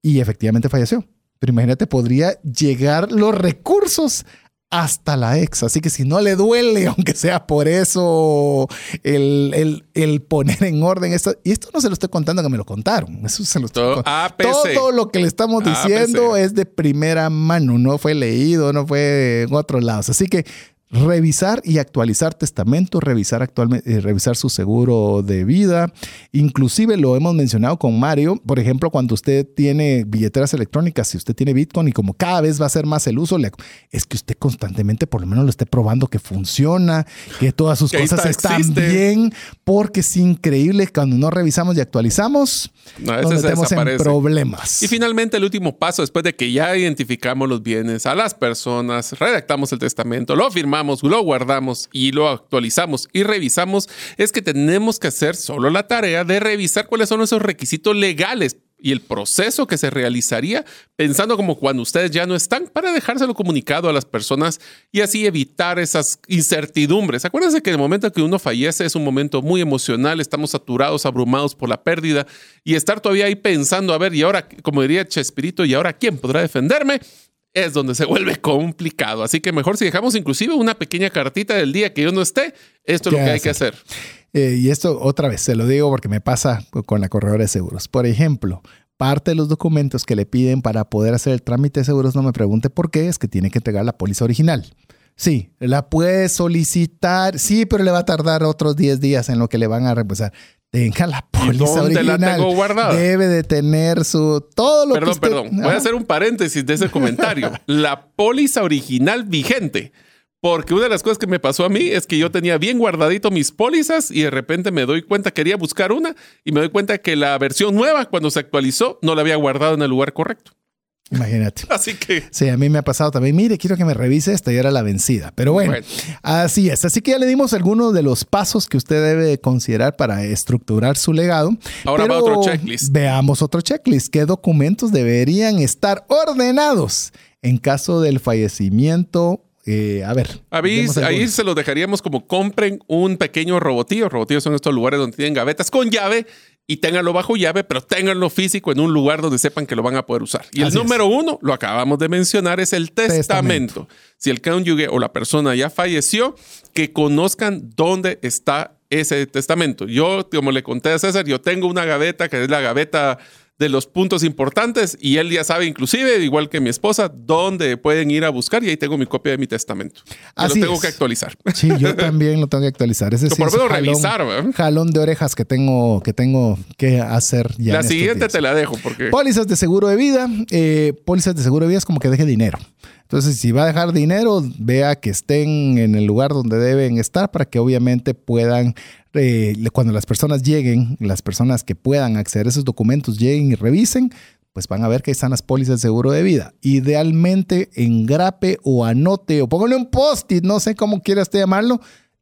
y efectivamente falleció. Pero imagínate, podría llegar los recursos hasta la ex. Así que si no le duele, <laughs> aunque sea por eso, el, el, poner en orden esto. Y esto no se lo estoy contando que me lo contaron. Eso se lo estoy todo, todo lo que le estamos diciendo es de primera mano. No fue leído, no fue en otros lados. Así que revisar y actualizar testamento, revisar actualmente, eh, revisar su seguro de vida. Inclusive lo hemos mencionado con Mario, por ejemplo, cuando usted tiene billeteras electrónicas, si usted tiene Bitcoin y como cada vez va a ser más el uso, es que usted constantemente por lo menos lo esté probando que funciona, que todas sus cosas están bien, porque es increíble cuando no revisamos y actualizamos, nos metemos en problemas. Y finalmente el último paso, después de que ya identificamos los bienes a las personas, redactamos el testamento, lo firmamos, lo guardamos y lo actualizamos y revisamos, es que tenemos que hacer solo la tarea de revisar cuáles son esos requisitos legales y el proceso que se realizaría pensando como cuando ustedes ya no están para dejárselo comunicado a las personas y así evitar esas incertidumbres. Acuérdense que el momento que uno fallece es un momento muy emocional, estamos saturados, abrumados por la pérdida y estar todavía ahí pensando, a ver, y ahora, como diría Chespirito, ¿y ahora quién podrá defenderme? Es donde se vuelve complicado. Así que mejor si dejamos inclusive una pequeña cartita del día que yo no esté, esto es lo que hay que hacer. Eh, y esto otra vez, se lo digo porque me pasa con la corredora de seguros. Por ejemplo, parte de los documentos que le piden para poder hacer el trámite de seguros, no me pregunte por qué, es que tiene que entregar la póliza original. Sí, la puede solicitar, sí, pero le va a tardar otros 10 días en lo que le van a reembolsar tenga la póliza original. la tengo guardada? Debe de tener su todo lo perdón, que Perdón, Voy a hacer un paréntesis de ese comentario. <laughs> la póliza original vigente. Porque una de las cosas que me pasó a mí es que yo tenía bien guardadito mis pólizas y de repente me doy cuenta, quería buscar una y me doy cuenta que la versión nueva, cuando se actualizó, no la había guardado en el lugar correcto. Imagínate. <laughs> Así que. Sí, a mí me ha pasado también. Mire, quiero que me revise esta y era la vencida. Pero bueno, así es. Así que ya le dimos algunos de los pasos que usted debe considerar para estructurar su legado. Ahora va otro checklist. Veamos otro checklist. ¿Qué documentos deberían estar ordenados en caso del fallecimiento eh, a ver. Ahí, ahí se los dejaríamos como compren un pequeño robotillo. Robotillos son estos lugares donde tienen gavetas con llave y ténganlo bajo llave, pero ténganlo físico en un lugar donde sepan que lo van a poder usar. Y el número uno, lo acabamos de mencionar, es el testamento. Si el cónyuge o la persona ya falleció, que conozcan dónde está ese testamento. Yo, como le conté a César, yo tengo una gaveta que es la gaveta de los puntos importantes y él ya sabe inclusive, igual que mi esposa, dónde pueden ir a buscar y ahí tengo mi copia de mi testamento. Así lo tengo que actualizar. Sí, yo también lo tengo que actualizar. Ese <laughs> por lo revisar, jalón de orejas que tengo que tengo que hacer ya. La siguiente te la dejo porque pólizas de seguro de vida, eh, pólizas de seguro de vida es como que deje dinero. Entonces, si va a dejar dinero, vea que estén en el lugar donde deben estar para que obviamente puedan, eh, cuando las personas lleguen, las personas que puedan acceder a esos documentos lleguen y revisen, pues van a ver que ahí están las pólizas de seguro de vida. Idealmente engrape o anote o póngale un post-it, no sé cómo quiera usted llamarlo,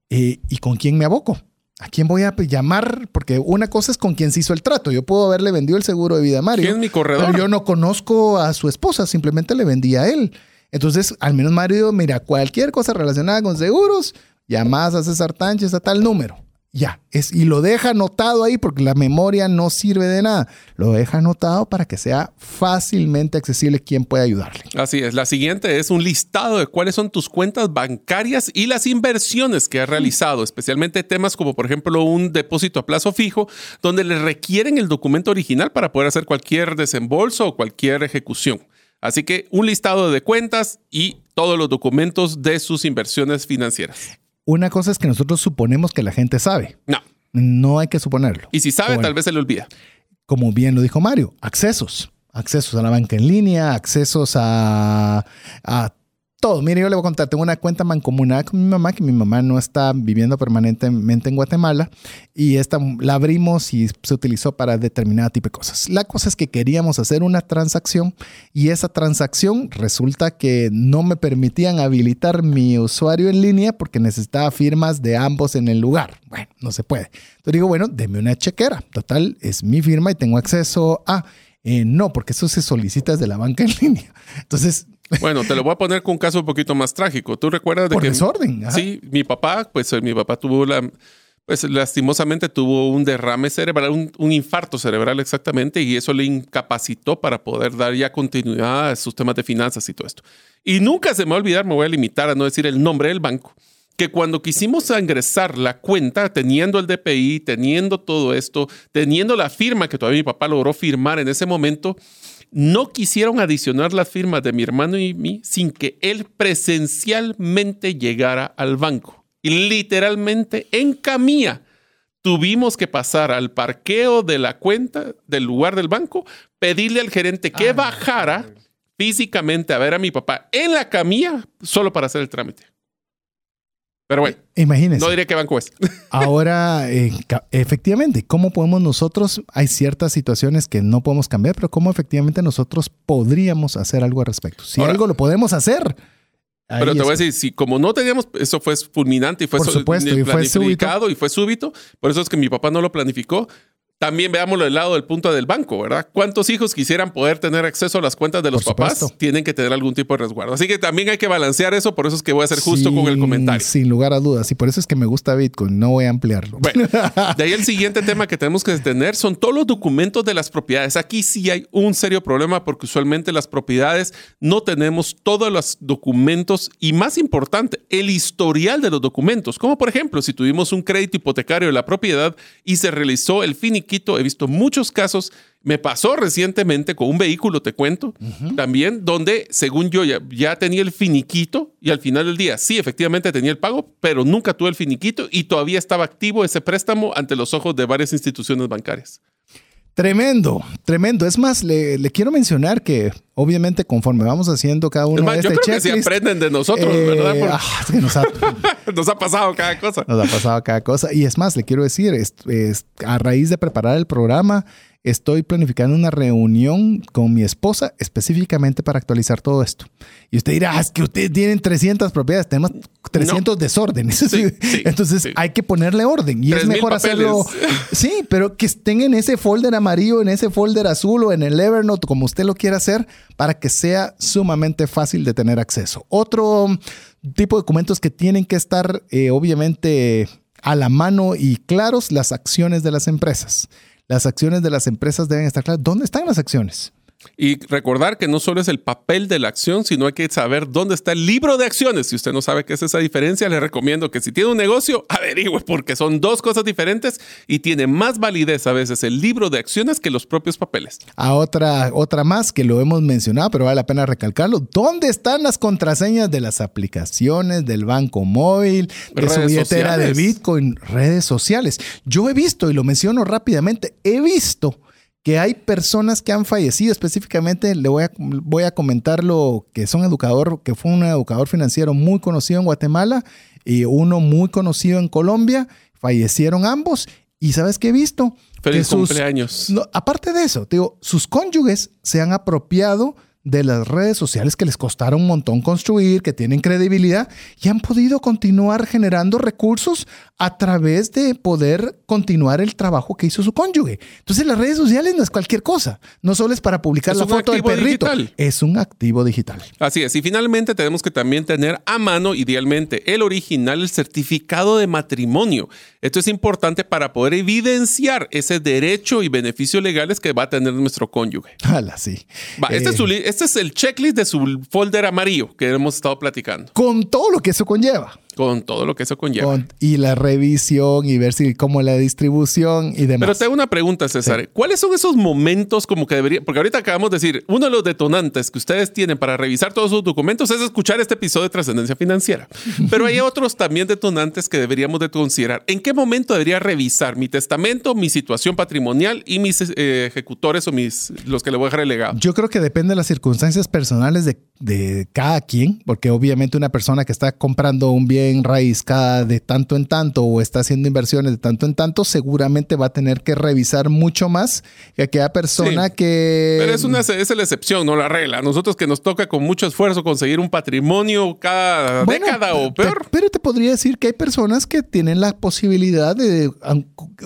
eh, y con quién me aboco. ¿A quién voy a llamar? Porque una cosa es con quién se hizo el trato. Yo puedo haberle vendido el seguro de vida a Mario. ¿Quién es mi corredor? Pero yo no conozco a su esposa, simplemente le vendí a él. Entonces, al menos Mario, mira, cualquier cosa relacionada con seguros, llamas a César Tánchez a tal número. Ya, es, y lo deja anotado ahí porque la memoria no sirve de nada. Lo deja anotado para que sea fácilmente accesible quien puede ayudarle. Así es. La siguiente es un listado de cuáles son tus cuentas bancarias y las inversiones que has realizado, especialmente temas como, por ejemplo, un depósito a plazo fijo, donde le requieren el documento original para poder hacer cualquier desembolso o cualquier ejecución. Así que un listado de cuentas y todos los documentos de sus inversiones financieras. Una cosa es que nosotros suponemos que la gente sabe. No. No hay que suponerlo. Y si sabe, Bueno. tal vez se le olvida. como bien lo dijo Mario, accesos. Accesos a la banca en línea, accesos a, a todo. Mire, yo le voy a contar, tengo una cuenta mancomunada con mi mamá, que mi mamá no está viviendo permanentemente en Guatemala, y esta la abrimos y se utilizó para determinado tipo de cosas. La cosa es que queríamos hacer una transacción y esa transacción resulta que no me permitían habilitar mi usuario en línea porque necesitaba firmas de ambos en el lugar. Bueno, no se puede. Entonces digo, bueno, deme una chequera. Total, es mi firma y tengo acceso a... Eh, no, porque eso se solicita desde la banca en línea. Entonces, <laughs> Bueno, te lo voy a poner con un caso un poquito más trágico. ¿Tú recuerdas de por que desorden. ajá. Sí, mi papá, pues eh, mi papá tuvo la, pues lastimosamente tuvo un derrame cerebral, un, un infarto cerebral exactamente, y eso le incapacitó para poder dar ya continuidad a sus temas de finanzas y todo esto. Y nunca se me va a olvidar, me voy a limitar a no decir el nombre del banco, que cuando quisimos ingresar la cuenta, teniendo el DPI, teniendo todo esto, teniendo la firma que todavía mi papá logró firmar en ese momento, no quisieron adicionar las firmas de mi hermano y mí sin que él presencialmente llegara al banco. Y literalmente en camilla tuvimos que pasar al parqueo de la cuenta del lugar del banco, pedirle al gerente que bajara físicamente a ver a mi papá en la camilla solo para hacer el trámite. Pero bueno, Imagínense. no diré qué banco es. <laughs> Ahora, eh, efectivamente, ¿cómo podemos nosotros? Hay ciertas situaciones que no podemos cambiar, pero ¿cómo efectivamente nosotros podríamos hacer algo al respecto? Si Ahora- algo lo podemos hacer. Pero te voy a decir, si como no teníamos, eso fue fulminante y fue Por supuesto, fue y fue súbito. Por eso es que mi papá no lo planificó. También veámoslo del lado del punto del banco, ¿verdad? ¿Cuántos hijos quisieran poder tener acceso a las cuentas de los Por papás? supuesto. Tienen que tener algún tipo de resguardo. Así que también hay que balancear eso, por eso es que voy a ser justo con el comentario. Sin lugar a dudas. Y por eso es que me gusta Bitcoin. No voy a ampliarlo. Bueno, <laughs> de ahí el siguiente tema que tenemos que tener son todos los documentos de las propiedades. Aquí sí hay un serio problema porque usualmente las propiedades no tenemos todos los documentos y más importante, el historial de los documentos. Como por ejemplo, si tuvimos un crédito hipotecario de la propiedad y se realizó el finiquito, he visto muchos casos. Me pasó recientemente con un vehículo, te cuento, también, donde según yo ya, ya tenía el finiquito y al final del día, sí, efectivamente tenía el pago, pero nunca tuve el finiquito y todavía estaba activo ese préstamo ante los ojos de varias instituciones bancarias. Tremendo, tremendo. Es más, le, le quiero mencionar que obviamente conforme vamos haciendo cada uno Es más, de yo este creo que sí checklist, aprenden de nosotros, eh, ¿verdad? Por- <laughs> ah, es que nos ha, <laughs> Nos ha pasado cada cosa. Nos ha pasado cada cosa. Y es más, le quiero decir, es, es- a raíz de preparar el programa, estoy planificando una reunión con mi esposa específicamente para actualizar todo esto. Y usted dirá, "Ah, es que ustedes tienen 300 propiedades, tenemos 300 desórdenes. Sí, <laughs> sí, Entonces sí. hay que ponerle orden. Y es 3,000 mejor hacerlo. Sí, pero que estén en ese folder amarillo, en ese folder azul o en el Evernote, como usted lo quiera hacer, para que sea sumamente fácil de tener acceso. Otro tipo de documentos que tienen que estar, eh, obviamente, a la mano y claros, las acciones de las empresas. Las acciones de las empresas deben estar claras. ¿Dónde están las acciones? Y recordar que no solo es el papel de la acción, sino hay que saber dónde está el libro de acciones. Si usted no sabe qué es esa diferencia, le recomiendo que si tiene un negocio, averigüe, porque son dos cosas diferentes y tiene más validez a veces el libro de acciones que los propios papeles. A otra, otra más que lo hemos mencionado, pero vale la pena recalcarlo. ¿Dónde están las contraseñas de las aplicaciones, del banco móvil, de su Redes billetera de. Bitcoin, redes sociales? Yo he visto, y lo menciono rápidamente, he visto que hay personas que han fallecido. Específicamente, le voy a, voy a comentar lo que son educador, que fue un educador financiero muy conocido en Guatemala y uno muy conocido en Colombia. Fallecieron ambos. ¿Y sabes qué he visto? Feliz Que sus- cumpleaños. no, aparte de eso, te digo, sus cónyuges se han apropiado de las redes sociales que les costaron un montón construir, que tienen credibilidad y han podido continuar generando recursos a través de poder continuar el trabajo que hizo su cónyuge. Entonces las redes sociales no es cualquier cosa, no solo es para publicar Es la foto del perrito, digital. es un activo digital. Así es. Y finalmente tenemos que también tener a mano, idealmente, el original, el certificado de matrimonio. Esto es importante para poder evidenciar ese derecho y beneficios legales que va a tener nuestro cónyuge. Hala, sí. Va, este, Eh, es su li- este es el checklist de su folder amarillo que hemos estado platicando. con todo lo que eso conlleva. Con todo lo que eso conlleva. Con- y la revisión y ver si cómo la distribución y demás. Pero te hago una pregunta, César. ¿Cuáles son esos momentos como que debería? Porque ahorita acabamos de decir, uno de los detonantes que ustedes tienen para revisar todos sus documentos es escuchar este episodio de Trascendencia Financiera. <laughs> Pero hay otros también detonantes que deberíamos de considerar. ¿En qué momento debería revisar mi testamento, mi situación patrimonial y mis eh, ejecutores o mis los que le voy a dejar el legado? Yo creo que depende de las circunstancias personales de, de cada quien, porque obviamente una persona que está comprando un bien raíz cada de tanto en tanto o está haciendo inversiones de tanto en tanto, seguramente va a tener que revisar mucho más que aquella persona Sí. que... Pero es, una, es la excepción, no la regla. Nosotros que nos toca con mucho esfuerzo conseguir un patrimonio cada Bueno, década o te- peor. pero te podría decir que hay personas que tienen la posibilidad de,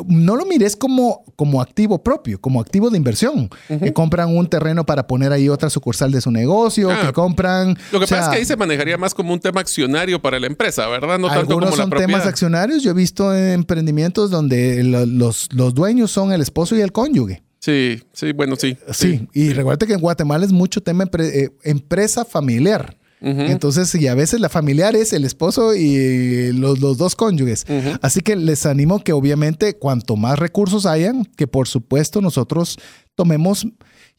no lo mires como, como activo propio, como activo de inversión, que compran un terreno para poner ahí otra sucursal de su negocio, Ah, que compran... Lo que o sea, pasa es que ahí se manejaría más como un tema accionario para la empresa, ¿verdad? No tanto Algunos como la son propiedad. temas accionarios. Yo he visto emprendimientos donde lo- los, los dueños son el esposo y el cónyuge. Sí, sí, bueno, sí. Sí, y recuerda que en Guatemala es mucho tema empre- eh, empresa familiar. Entonces, y a veces la familiar es el esposo y los, los dos cónyuges. Así que les animo que obviamente cuanto más recursos hayan, que por supuesto nosotros tomemos,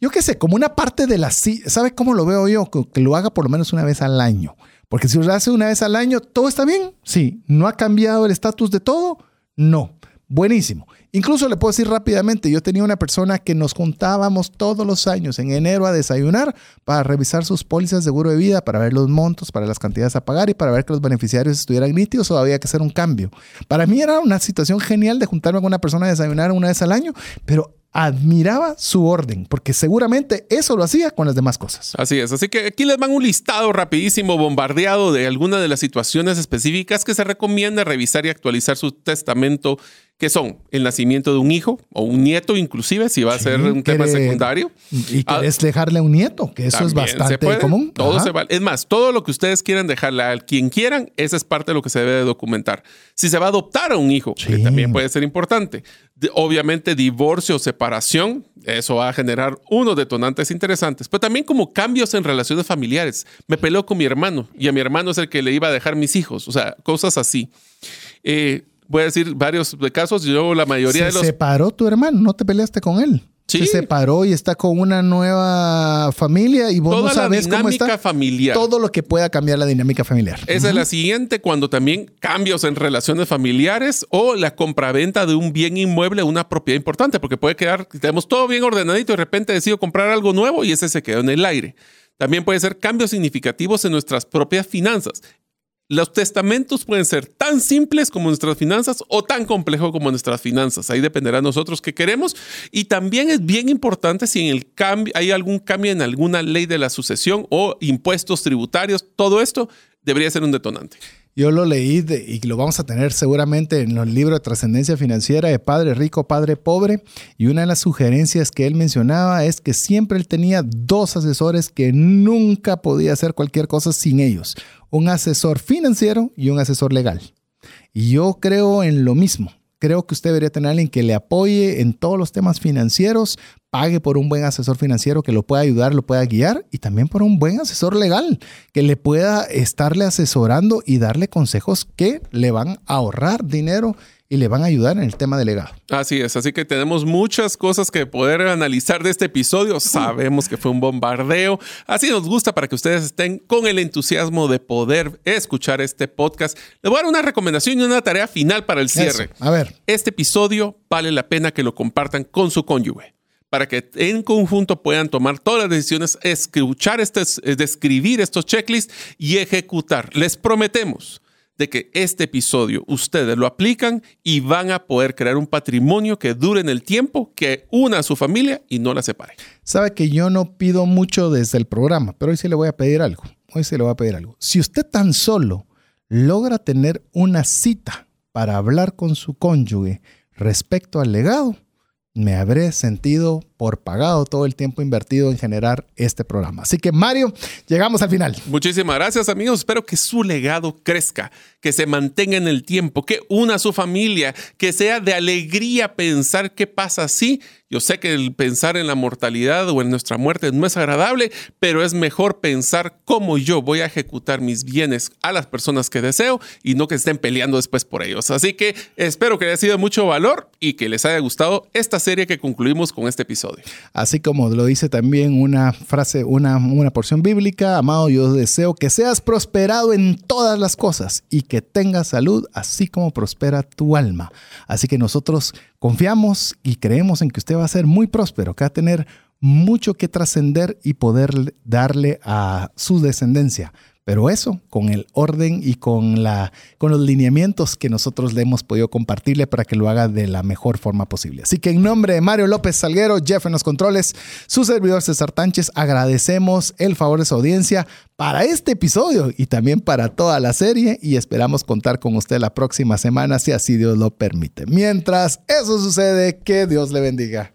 yo qué sé, como una parte de la... ¿Sabe cómo lo veo yo? Que lo haga por lo menos una vez al año. Porque si lo hace una vez al año, ¿todo está bien? Sí. ¿No ha cambiado el estatus de todo? No. Buenísimo. Incluso le puedo decir rápidamente, yo tenía una persona que nos juntábamos todos los años en enero a desayunar para revisar sus pólizas de seguro de vida, para ver los montos, para las cantidades a pagar y para ver que los beneficiarios estuvieran nítidos o había que hacer un cambio. Para mí era una situación genial de juntarme con una persona a desayunar una vez al año, pero admiraba su orden, porque seguramente eso lo hacía con las demás cosas. Así es. Así que aquí les van un listado rapidísimo, bombardeado de algunas de las situaciones específicas que se recomienda revisar y actualizar su testamento, que son el nacimiento de un hijo o un nieto, inclusive, si va a ser un tema quiere- secundario. Y Ah, querés dejarle a un nieto, que eso es bastante puede. común. Todo Ajá. se vale. Es más, todo lo que ustedes quieran dejarle a quien quieran, esa es parte de lo que se debe de documentar. Si se va a adoptar a un hijo, que también puede ser importante. De- obviamente, divorcio o separación, eso va a generar unos detonantes interesantes, pero también como cambios en relaciones familiares. Me peleó con mi hermano y a mi hermano es el que le iba a dejar mis hijos, o sea, cosas así. Eh, voy a decir varios de casos, yo la mayoría Se de los... separó tu hermano, no te peleaste con él. Sí. Se separó y está con una nueva familia y vos Toda no la sabes cómo dinámica está. familiar. Todo lo que pueda cambiar la dinámica familiar. Esa es la siguiente, cuando también cambios en relaciones familiares o la compraventa de un bien inmueble, una propiedad importante, porque puede quedar, tenemos todo bien ordenadito y de repente decido comprar algo nuevo y ese se quedó en el aire. También puede ser cambios significativos en nuestras propias finanzas. Los testamentos pueden ser tan simples como nuestras finanzas o tan complejos como nuestras finanzas. Ahí dependerá de nosotros qué queremos. Y también es bien importante si en el cambio hay algún cambio en alguna ley de la sucesión o impuestos tributarios. Todo esto debería ser un detonante. Yo lo leí y lo vamos a tener seguramente en los libros de trascendencia financiera de Padre Rico, Padre Pobre. Y una de las sugerencias que él mencionaba es que siempre él tenía dos asesores que nunca podía hacer cualquier cosa sin ellos. Un asesor financiero y un asesor legal. Y yo creo en lo mismo. Creo que usted debería tener a alguien que le apoye en todos los temas financieros, pague por un buen asesor financiero que lo pueda ayudar, lo pueda guiar y también por un buen asesor legal que le pueda estarle asesorando y darle consejos que le van a ahorrar dinero y le van a ayudar en el tema de legado. Así es, así que tenemos muchas cosas que poder analizar de este episodio. Sabemos que fue un bombardeo. Así nos gusta para que ustedes estén con el entusiasmo de poder escuchar este podcast. Les voy a dar una recomendación y una tarea final para el cierre. Eso. A ver, Este episodio vale la pena que lo compartan con su cónyuge para que en conjunto puedan tomar todas las decisiones, escuchar estos, eh, describir estos checklists y ejecutar. Les prometemos de que este episodio ustedes lo aplican y van a poder crear un patrimonio que dure en el tiempo, que una a su familia y no la separe. sabe que yo no pido mucho desde el programa, pero hoy sí le voy a pedir algo. Hoy sí le voy a pedir algo. Si usted tan solo logra tener una cita para hablar con su cónyuge respecto al legado, me habré sentido por pagado todo el tiempo invertido en generar este programa. Así que Mario, llegamos al final. Muchísimas gracias amigos. Espero que su legado crezca, que se mantenga en el tiempo, que una a su familia, que sea de alegría pensar qué pasa así Yo sé que el pensar en la mortalidad o en nuestra muerte no es agradable, pero es mejor pensar cómo yo voy a ejecutar mis bienes a las personas que deseo y no que estén peleando después por ellos. Así que espero que haya sido mucho valor y que les haya gustado esta serie que concluimos con este episodio. Así como lo dice también una frase, una, una porción bíblica, amado, yo deseo que seas prosperado en todas las cosas y que tengas salud, así como prospera tu alma. Así que nosotros confiamos y creemos en que usted va a ser muy próspero, que va a tener mucho que trascender y poder darle a su descendencia. Pero eso con el orden y con, la, con los lineamientos que nosotros le hemos podido compartirle para que lo haga de la mejor forma posible. Así que en nombre de Mario López Salguero, Jeff en los controles, su servidor César Tánchez, agradecemos el favor de su audiencia para este episodio y también para toda la serie y esperamos contar con usted la próxima semana si así Dios lo permite. Mientras eso sucede, que Dios le bendiga.